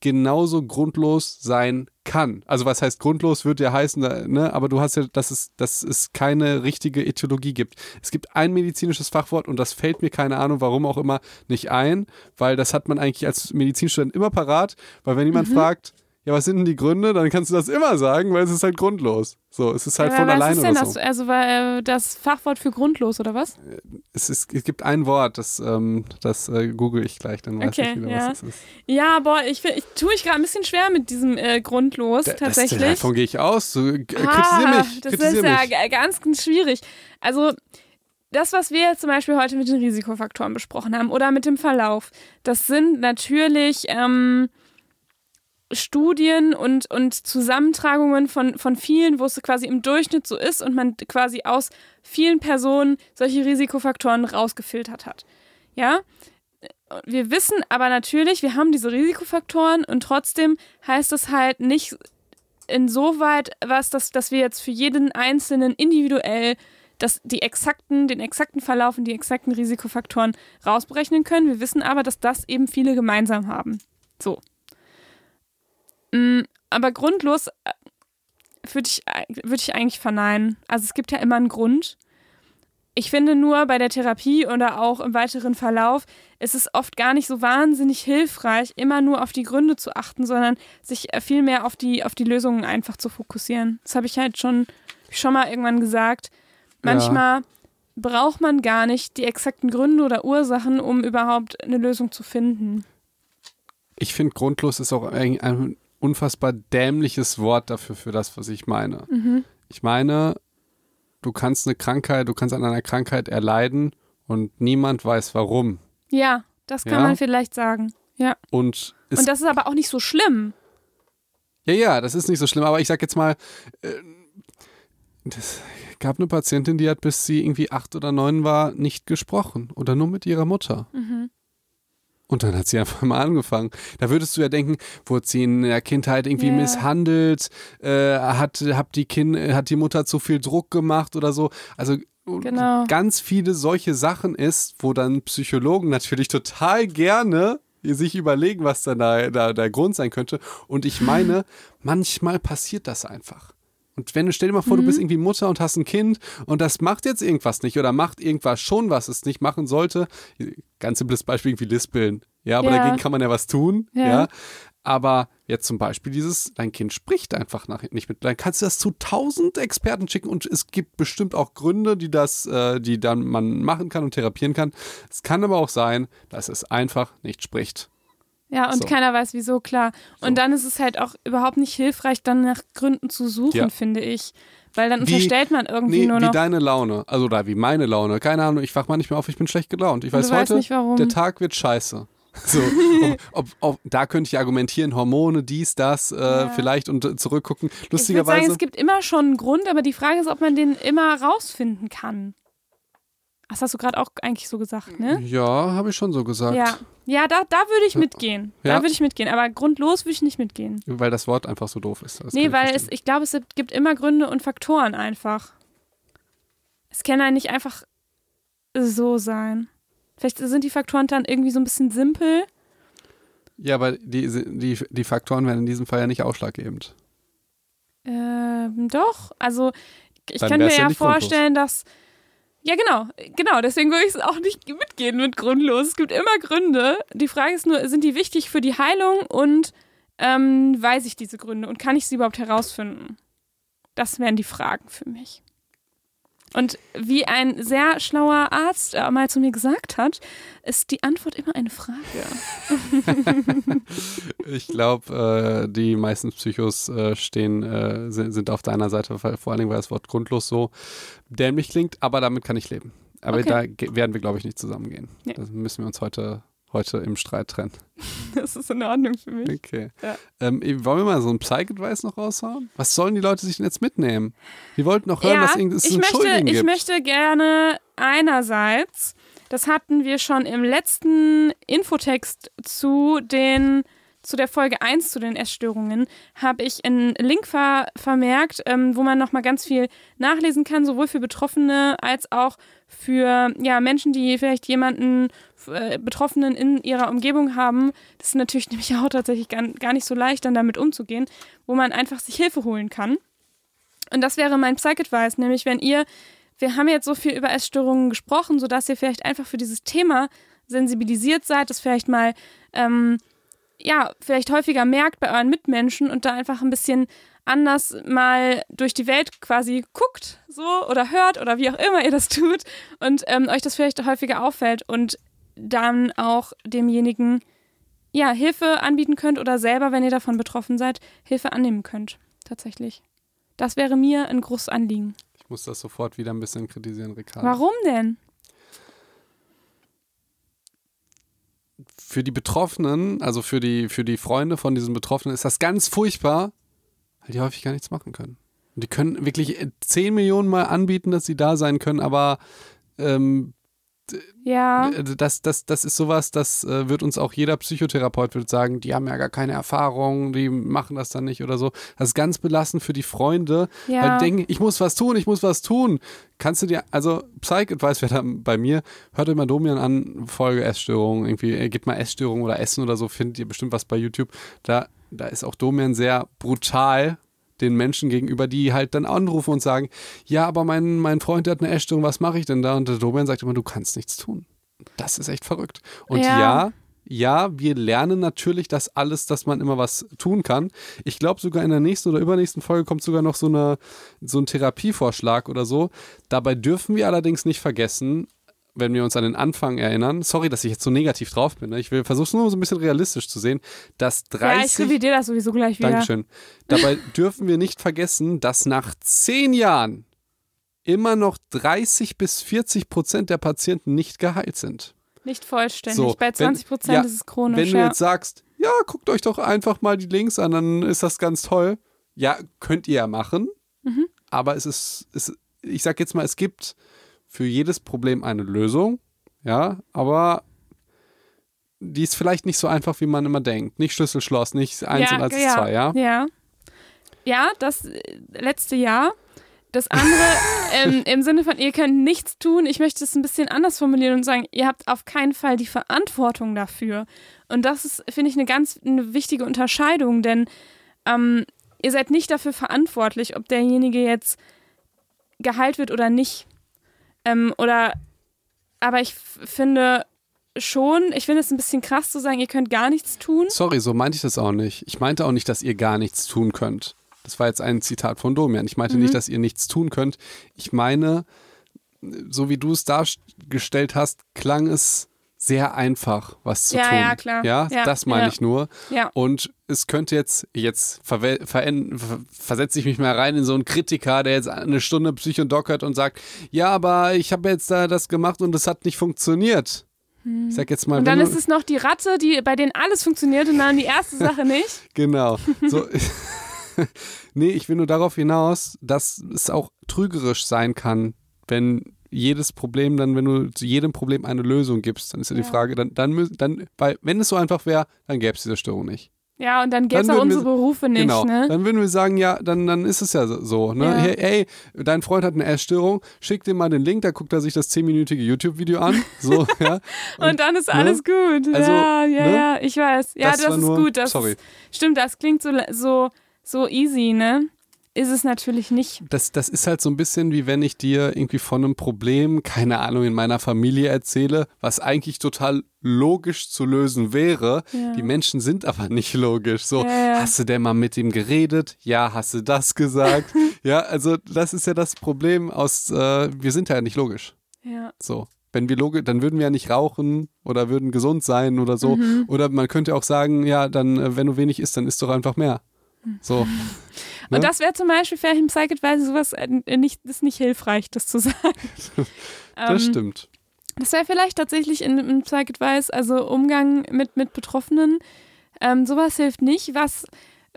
genauso grundlos sein kann. Also was heißt grundlos, wird ja heißen, ne? aber du hast ja, dass es, dass es keine richtige Ätiologie gibt. Es gibt ein medizinisches Fachwort und das fällt mir, keine Ahnung, warum auch immer, nicht ein, weil das hat man eigentlich als Medizinstudent immer parat, weil wenn jemand Mhm. fragt, ja, was sind denn die Gründe, dann kannst du das immer sagen, weil es ist halt grundlos. So, es ist halt Aber von was alleine ist denn oder das? so. Also war, äh, das Fachwort für grundlos oder was? Es, ist, es gibt ein Wort, das, ähm, das äh, google ich gleich, dann weiß Okay, ich wieder, ja. was es ist. Ja, boah, ich, ich tue mich gerade ein bisschen schwer mit diesem äh, grundlos Da- tatsächlich. Das, davon gehe ich aus. Du, äh, Ah, mich. Das ist ja mich. g- ganz, ganz schwierig. Also, das, was wir jetzt zum Beispiel heute mit den Risikofaktoren besprochen haben oder mit dem Verlauf, das sind natürlich ähm, Studien und, und Zusammentragungen von, von vielen, wo es quasi im Durchschnitt so ist und man quasi aus vielen Personen solche Risikofaktoren rausgefiltert hat. Ja? Wir wissen aber natürlich, wir haben diese Risikofaktoren und trotzdem heißt das halt nicht insoweit was, dass, dass wir jetzt für jeden Einzelnen individuell das, die exakten, den exakten Verlauf und die exakten Risikofaktoren rausberechnen können. Wir wissen aber, dass das eben viele gemeinsam haben. So. Mm, Aber grundlos äh, würde ich, würd ich eigentlich verneinen. Also es gibt ja immer einen Grund. Ich finde nur bei der Therapie oder auch im weiteren Verlauf ist es oft gar nicht so wahnsinnig hilfreich, immer nur auf die Gründe zu achten, sondern sich äh, viel mehr auf die, auf die Lösungen einfach zu fokussieren. Das habe ich halt schon, schon mal irgendwann gesagt. Manchmal braucht man gar nicht die exakten Gründe oder Ursachen, um überhaupt eine Lösung zu finden. Ich finde, grundlos ist auch ein, ein unfassbar dämliches Wort dafür, für das, was ich meine. Mhm. Ich meine, du kannst eine Krankheit, du kannst an einer Krankheit erleiden und niemand weiß warum. Ja, das kann Ja. man vielleicht sagen. Ja. Und Und das ist aber auch nicht so schlimm. Ja, ja, das ist nicht so schlimm, aber ich sag jetzt mal, äh, es gab eine Patientin, die hat bis sie irgendwie acht oder neun war, nicht gesprochen oder nur mit ihrer Mutter. Mhm. Und dann hat sie einfach mal angefangen. Da würdest du ja denken, wurde sie in der Kindheit irgendwie Ja. misshandelt, äh, hat, hat, die kind, hat die Mutter zu viel Druck gemacht oder so. Also Genau. ganz viele solche Sachen ist, wo dann Psychologen natürlich total gerne sich überlegen, was dann da, da der Grund sein könnte. Und ich meine, manchmal passiert das einfach. Und wenn du stell dir mal vor, du bist irgendwie Mutter und hast ein Kind und das macht jetzt irgendwas nicht oder macht irgendwas schon, was es nicht machen sollte. Ganz simples Beispiel irgendwie Lispeln. Ja, aber Ja. dagegen kann man ja was tun. Ja. Ja. Aber jetzt zum Beispiel dieses, dein Kind spricht einfach nach, nicht mit. Dann kannst du das zu tausend Experten schicken und es gibt bestimmt auch Gründe, die das, äh, die dann man machen kann und therapieren kann. Es kann aber auch sein, dass es einfach nicht spricht. Ja, und So. keiner weiß wieso, klar. Und So. dann ist es halt auch überhaupt nicht hilfreich, dann nach Gründen zu suchen, Ja. finde ich. Weil dann Wie- unterstellt man irgendwie Nee, nur wie noch. deine Laune. Also da wie meine Laune. Keine Ahnung, ich wach mal nicht mehr auf, ich bin schlecht gelaunt. Ich weiß heute, nicht warum. der Tag wird scheiße. So, ob, ob, ob, da könnte ich argumentieren, Hormone, dies, das, äh, Ja. vielleicht und zurückgucken. Ich würde sagen, Lustigerweise. es gibt immer schon einen Grund, aber die Frage ist, ob man den immer rausfinden kann. Das hast du gerade auch eigentlich so gesagt, ne? ja, habe ich schon so gesagt. Ja. Ja, da, da würde ich mitgehen. Da Ja. würde ich mitgehen. Aber grundlos würde ich nicht mitgehen. Weil das Wort einfach so doof ist. Das nee, ich weil es, verstehen. ich glaube, es gibt immer Gründe und Faktoren einfach. Es kann ja nicht einfach so sein. Vielleicht sind die Faktoren dann irgendwie so ein bisschen simpel. Ja, aber die, die, die Faktoren werden in diesem Fall ja nicht ausschlaggebend. Ähm, doch, also ich Dann kann mir ja nicht grundlos. vorstellen, dass. Ja, genau, genau, deswegen würde ich es auch nicht mitgehen mit grundlos. Es gibt immer Gründe. Die Frage ist nur, sind die wichtig für die Heilung und ähm, weiß ich diese Gründe und kann ich sie überhaupt herausfinden? Das wären die Fragen für mich. Und wie ein sehr schlauer Arzt mal zu mir gesagt hat, ist die Antwort immer eine Frage. Ich glaube, äh, die meisten Psychos äh, stehen, äh, sind, sind auf deiner Seite, vor allen Dingen, weil das Wort grundlos so dämlich klingt, aber damit kann ich leben. Aber Okay. da werden wir, glaube ich, nicht zusammengehen. Nee. Das müssen wir uns heute, heute im Streit trennen. Das ist in Ordnung für mich. Okay. Ja. Ähm, wollen wir mal so ein Psych-Advice noch raushauen? Was sollen die Leute sich denn jetzt mitnehmen? Die wollten noch hören, dass irgend- es ich einen möchte, Schuldigen ich möchte gerne einerseits, das hatten wir schon im letzten Infotext zu den zu der Folge 1 zu den Essstörungen habe ich einen Link ver vermerkt, ähm, wo man nochmal ganz viel nachlesen kann, sowohl für Betroffene als auch für ja, Menschen, die vielleicht jemanden äh, Betroffenen in ihrer Umgebung haben. Das ist natürlich nämlich auch tatsächlich gar, gar nicht so leicht, dann damit umzugehen, wo man einfach sich Hilfe holen kann. Und das wäre mein Psych-Advice, nämlich wenn ihr, wir haben jetzt so viel über Essstörungen gesprochen, sodass ihr vielleicht einfach für dieses Thema sensibilisiert seid, das vielleicht mal, ähm, ja, vielleicht häufiger merkt bei euren Mitmenschen und da einfach ein bisschen anders mal durch die Welt quasi guckt, so oder hört oder wie auch immer ihr das tut und ähm, euch das vielleicht häufiger auffällt und dann auch demjenigen ja Hilfe anbieten könnt oder selber, wenn ihr davon betroffen seid, Hilfe annehmen könnt. Tatsächlich. Das wäre mir ein großes Anliegen. Ich muss das sofort wieder ein bisschen kritisieren, Ricardo. Warum denn? Für die Betroffenen, also für die, für die Freunde von diesen Betroffenen, ist das ganz furchtbar, weil die häufig gar nichts machen können. Und die können wirklich 10 Millionen Mal anbieten, dass sie da sein können, aber ähm, Ja. Äh, Das, das, das ist sowas, das äh, wird uns auch jeder Psychotherapeut wird sagen, die haben ja gar keine Erfahrung, die machen das dann nicht oder so. Das ist ganz belastend für die Freunde, Ja. weil die denken, ich muss was tun, ich muss was tun. Kannst du dir, also Psych-Advice wäre da bei mir, hört euch mal Domian an, Folge Essstörung, irgendwie, äh, gebt mal Essstörung oder Essen oder so, findet ihr bestimmt was bei YouTube. Da, da ist auch Domian sehr brutal den Menschen gegenüber, die halt dann anrufen und sagen, ja, aber mein, mein Freund hat eine Essstörung, was mache ich denn da? Und der Domian sagt immer, du kannst nichts tun. Das ist echt verrückt. Und Ja. ja, ja, wir lernen natürlich das alles, dass man immer was tun kann. Ich glaube sogar in der nächsten oder übernächsten Folge kommt sogar noch so, eine, so ein Therapievorschlag oder so. Dabei dürfen wir allerdings nicht vergessen, wenn wir uns an den Anfang erinnern, sorry, dass ich jetzt so negativ drauf bin, ne? ich will versuche nur so ein bisschen realistisch zu sehen, dass 30 Ja, ich revidiere das sowieso gleich wieder. Dankeschön. Dabei dürfen wir nicht vergessen, dass nach zehn Jahren immer noch 30 bis 40 Prozent der Patienten nicht geheilt sind. Nicht vollständig. So, Bei wenn- 20 Prozent ja, ist es chronisch. Wenn du ja. jetzt sagst, ja, guckt euch doch einfach mal die Links an, dann ist das ganz toll. Ja, könnt ihr ja machen. Mhm. Aber es ist, es, ich sag jetzt mal, es gibt für jedes Problem eine Lösung. Ja, aber die ist vielleicht nicht so einfach, wie man immer denkt. Nicht Schlüssel, Schloss, nicht eins und eins ja, zwei, ja? Ja, ja das äh, letzte Jahr. Das andere ähm, im Sinne von, ihr könnt nichts tun. Ich möchte es ein bisschen anders formulieren und sagen, ihr habt auf keinen Fall die Verantwortung dafür. Und das ist, finde ich, eine ganz eine wichtige Unterscheidung, denn ähm, ihr seid nicht dafür verantwortlich, ob derjenige jetzt geheilt wird oder nicht. Ähm, oder, aber ich finde schon, ich finde es ein bisschen krass zu sagen, ihr könnt gar nichts tun. Sorry, so meinte ich das auch nicht. Ich meinte auch nicht, dass ihr gar nichts tun könnt. Das war jetzt ein Zitat von Domian. Ich meinte Mhm. nicht, dass ihr nichts tun könnt. Ich meine, so wie du es dargestellt hast, klang es sehr einfach, was zu Ja, tun. ja, klar. Ja, Ja, das meine ja. ich nur. Ja. Und es könnte jetzt, jetzt veränd- ver versetze ich mich mal rein in so einen Kritiker, der jetzt eine Stunde Psychodoc hört und sagt, ja, aber ich habe jetzt da das gemacht und es hat nicht funktioniert. Ich sag jetzt mal, Und dann ist es noch die Ratte, die, bei denen alles funktioniert und dann die erste Sache nicht. Genau. So. nee, ich will nur darauf hinaus, dass es auch trügerisch sein kann, wenn jedes Problem dann, wenn du zu jedem Problem eine Lösung gibst, dann ist ja die Ja. Frage, dann, dann, dann weil, wenn es so einfach wäre, dann gäbe es diese Störung nicht. Ja, und dann gäbe es auch wir- unsere Berufe nicht, genau. ne? Dann würden wir sagen, ja, dann, dann ist es ja so-. Ne? Ja. Hey, ey, dein Freund hat eine Essstörung, schick dir mal den Link, da guckt er sich das 10-minütige YouTube-Video an. So, ja. Und, dann ist ne? alles gut. Also, ja, ja, ne? ja, ich weiß. Ja, Das das, ist nur- gut. Das sorry. Ist, stimmt, das klingt so, so, so easy, ne? Ist es natürlich nicht. Das, das ist halt so ein bisschen wie wenn ich dir irgendwie von einem Problem, keine Ahnung, in meiner Familie erzähle, was eigentlich total logisch zu lösen wäre. Ja. Die Menschen sind aber nicht logisch. So, Ja, ja. hast du denn mal mit ihm geredet? Ja, hast du das gesagt? ja, also das ist ja das Problem aus, äh, wir sind ja nicht logisch. Ja. So. Wenn wir logisch, dann würden wir ja nicht rauchen oder würden gesund sein oder so. Mhm. Oder man könnte auch sagen, ja, dann, äh, wenn du wenig isst, dann isst doch einfach mehr. So. Ne? Und das wäre zum Beispiel vielleicht im Psych-Advice sowas äh, nicht, ist nicht hilfreich, das zu sagen. Das Ähm, stimmt. Das wäre vielleicht tatsächlich in, in Psych-Advice, also Umgang mit, mit Betroffenen. Ähm, sowas hilft nicht. Was,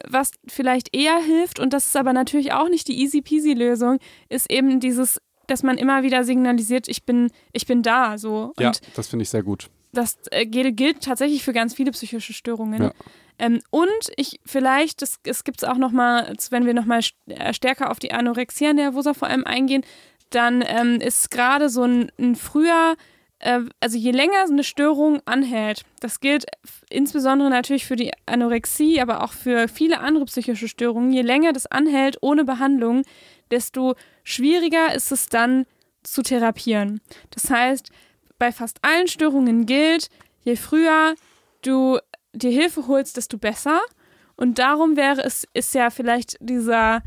was vielleicht eher hilft, und das ist aber natürlich auch nicht die easy-peasy-Lösung, ist eben dieses, dass man immer wieder signalisiert, ich bin, ich bin da. So. Und Ja, das finde ich sehr gut. das äh, gilt, gilt tatsächlich für ganz viele psychische Störungen. Ja. Ähm, und ich vielleicht, das, es gibt es auch nochmal, wenn wir nochmal stärker auf die Anorexia nervosa vor allem eingehen, dann ähm, ist gerade so ein, ein früher, äh, also je länger eine Störung anhält, das gilt insbesondere natürlich für die Anorexie, aber auch für viele andere psychische Störungen, je länger das anhält ohne Behandlung, desto schwieriger ist es dann zu therapieren. Das heißt, bei fast allen Störungen gilt, je früher du dir Hilfe holst, desto besser. Und darum wäre es, ist ja vielleicht dieser,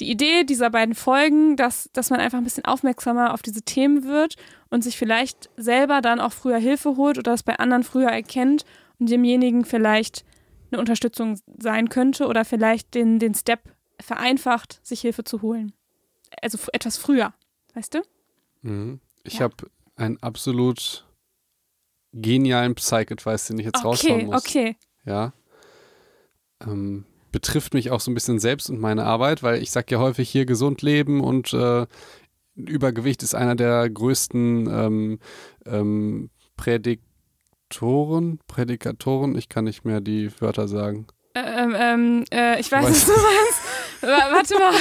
die Idee dieser beiden Folgen, dass, dass man einfach ein bisschen aufmerksamer auf diese Themen wird und sich vielleicht selber dann auch früher Hilfe holt oder das bei anderen früher erkennt und demjenigen vielleicht eine Unterstützung sein könnte oder vielleicht den, den Step vereinfacht, sich Hilfe zu holen. Also etwas früher, weißt du? Mhm. Ich Ja. habe einen absolut genialen Psych-Advice, den ich jetzt raushauen Okay, muss. okay. Ja. Ähm, betrifft mich auch so ein bisschen selbst und meine Arbeit, weil ich sage ja häufig hier gesund leben und äh, Übergewicht ist einer der größten ähm, ähm, Prädiktoren, Prädikatoren, ich kann nicht mehr die Wörter sagen. Ähm, ähm, äh, ich weiß, Weiß- was du meinst. Wa- Warte mal.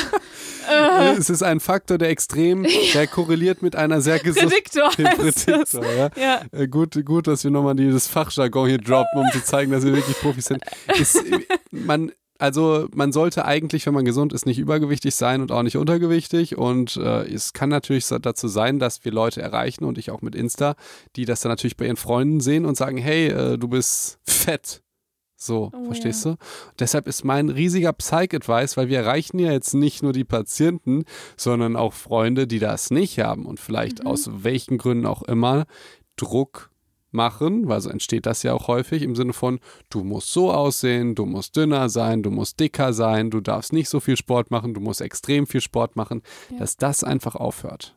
Äh, Es ist ein Faktor, der extrem, der korreliert mit einer sehr gesunden Prädiktor. Prädiktor, ja. Ja. Äh, gut, gut, dass wir nochmal dieses Fachjargon hier droppen, um zu zeigen, dass wir wirklich Profis sind. Ist, äh, man, also man sollte eigentlich, wenn man gesund ist, nicht übergewichtig sein und auch nicht untergewichtig. Und äh, es kann natürlich dazu sein, dass wir Leute erreichen und ich auch mit Insta, die das dann natürlich bei ihren Freunden sehen und sagen, hey, äh, du bist fett. So, Oh, verstehst du? Deshalb ist mein riesiger Psych-Advice, weil wir erreichen ja jetzt nicht nur die Patienten, sondern auch Freunde, die das nicht haben und vielleicht Mhm. aus welchen Gründen auch immer Druck machen, weil so entsteht das ja auch häufig im Sinne von, du musst so aussehen, du musst dünner sein, du musst dicker sein, du darfst nicht so viel Sport machen, du musst extrem viel Sport machen, Ja. dass das einfach aufhört.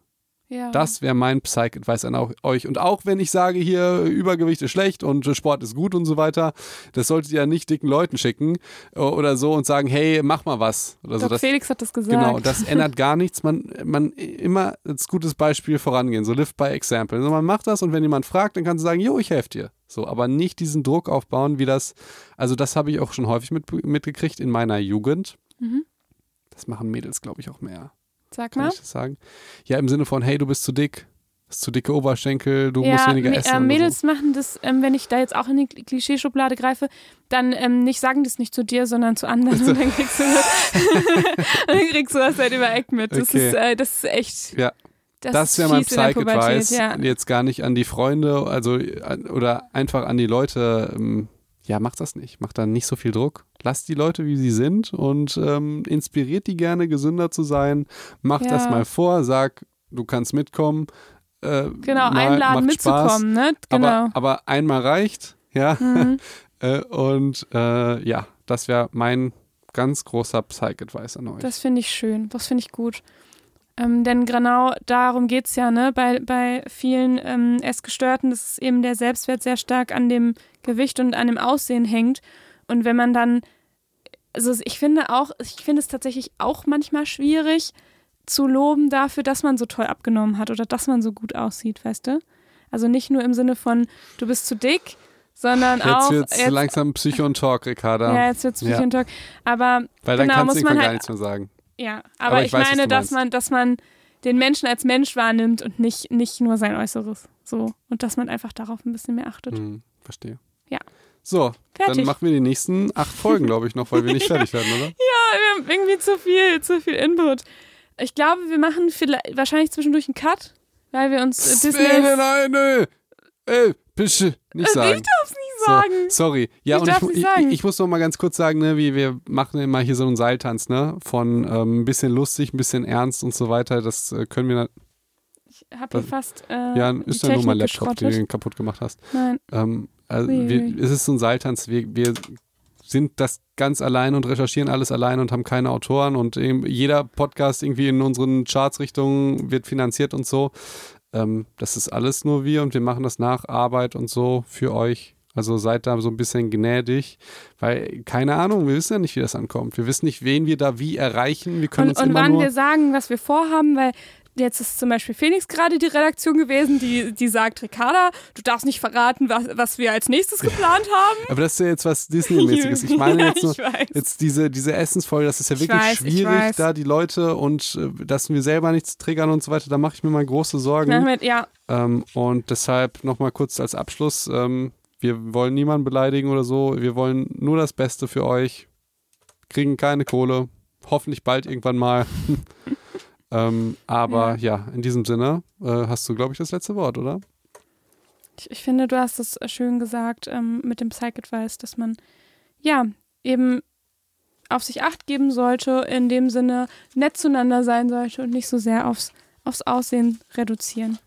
Ja. Das wäre mein Psych-Advice an auch, euch. Und auch wenn ich sage, hier Übergewicht ist schlecht und äh, Sport ist gut und so weiter, das solltet ihr ja nicht dicken Leuten schicken äh, oder so und sagen, hey, mach mal was. Oder so. Das, Felix hat das gesagt. Genau, das ändert gar nichts. Man, man immer als gutes Beispiel vorangehen, so live by example. Also man macht das und wenn jemand fragt, dann kannst du sagen, jo, ich helfe dir. So, aber nicht diesen Druck aufbauen, wie das, also das habe ich auch schon häufig mit, mitgekriegt in meiner Jugend. Mhm. Das machen Mädels, glaube ich, auch mehr. Sag Kann mal. ich das sagen? Ja, im Sinne von, hey, du bist zu dick, hast zu dicke Oberschenkel, du musst ja, weniger Me- essen. äh, oder Mädels machen das, ähm, wenn ich da jetzt auch in die Kl- Klischeeschublade greife, dann ähm, nicht sagen das nicht zu dir, sondern zu anderen und dann kriegst du, dann kriegst du das halt über Eck mit. Das, Okay. ist, äh, das ist echt. Ja, Das, Das, wäre mein Psych-Advice. Ja. Jetzt gar nicht an die Freunde, also an- oder einfach an die Leute. Ähm, ja, macht das nicht. Macht dann nicht so viel Druck. Lasst die Leute, wie sie sind und ähm, inspiriert die gerne, gesünder zu sein. Macht das Ja. mal vor, sag, du kannst mitkommen. Äh, Genau, mal, einladen, mitzukommen, ne? Genau. Aber, aber einmal reicht, ja. Mhm. Äh, und äh, ja, das wäre mein ganz großer Psych-Advice an euch. Das finde ich schön, das finde ich gut. Ähm, denn genau darum geht es ja, ne? Bei, bei vielen ähm, Essgestörten, dass eben der Selbstwert sehr stark an dem Gewicht und an dem Aussehen hängt. Und wenn man dann, also ich finde auch, ich finde es tatsächlich auch manchmal schwierig zu loben dafür, dass man so toll abgenommen hat oder dass man so gut aussieht, weißt du? Also nicht nur im Sinne von, du bist zu dick, sondern jetzt auch. wird's langsam Psycho und Talk, Ricarda. ja, jetzt wird es Ja. Talk. Aber Weil dann genau, kannst muss du irgendwann man gar halt- nichts mehr sagen. Ja, Aber aber, ich ich, weiß, meine, dass man, dass man den Menschen als Mensch wahrnimmt und nicht, nicht nur sein Äußeres. So. Und dass man einfach darauf ein bisschen mehr achtet. Hm, verstehe. Ja. So, dann Fertig. machen wir die nächsten acht Folgen, glaube ich, noch, weil wir nicht fertig werden, oder? Ja, wir haben irgendwie zu viel, zu viel Input. Ich glaube, wir machen vielleicht, wahrscheinlich zwischendurch einen Cut, weil wir uns äh, Disney. Nein, nein, nein. Ey, bitte, nicht Äh, sagen. Ich darf's nicht sagen. So, sorry. Ja, Ich und ich, ich, sagen. ich muss noch mal ganz kurz sagen, ne, wie wir machen immer hier so einen Seiltanz, ne? Von ähm, ein bisschen lustig, ein bisschen ernst und so weiter. Das äh, können wir. Ich habe hier fast. Äh, Ja, ist ja nur mein Laptop, den du kaputt gemacht hast. Nein. Ähm, also Ui, ui. wir, es ist so ein Seiltanz. Wir, wir sind das ganz allein und recherchieren alles allein und haben keine Autoren und jeder Podcast irgendwie in unseren Chartsrichtungen wird finanziert und so. Ähm, das ist alles nur wir und wir machen das nach Arbeit und so für euch. Also seid da so ein bisschen gnädig, weil keine Ahnung, wir wissen ja nicht, wie das ankommt. Wir wissen nicht, wen wir da wie erreichen. Wir können Und, uns und wann wir sagen, was wir vorhaben, weil jetzt ist zum Beispiel Felix gerade die Redaktion gewesen, die, die sagt, Ricarda, du darfst nicht verraten, was, was wir als nächstes geplant haben. Aber das ist ja jetzt was Disney-mäßiges. Ich meine jetzt nur. Jetzt diese, diese Essensfolge, das ist ja Ich wirklich weiß, schwierig, da die Leute und äh, dass wir selber nichts triggern und so weiter, da mache ich mir mal große Sorgen. Damit, ja, Ähm, und deshalb nochmal kurz als Abschluss, ähm, wir wollen niemanden beleidigen oder so, wir wollen nur das Beste für euch, kriegen keine Kohle, hoffentlich bald irgendwann mal. ähm, aber ja. in diesem Sinne äh, hast du, glaube ich, das letzte Wort, oder? ich, ich finde, du hast es schön gesagt ähm, mit dem Psych-Advice, dass man ja eben auf sich Acht geben sollte, in dem Sinne nett zueinander sein sollte und nicht so sehr aufs, aufs Aussehen reduzieren.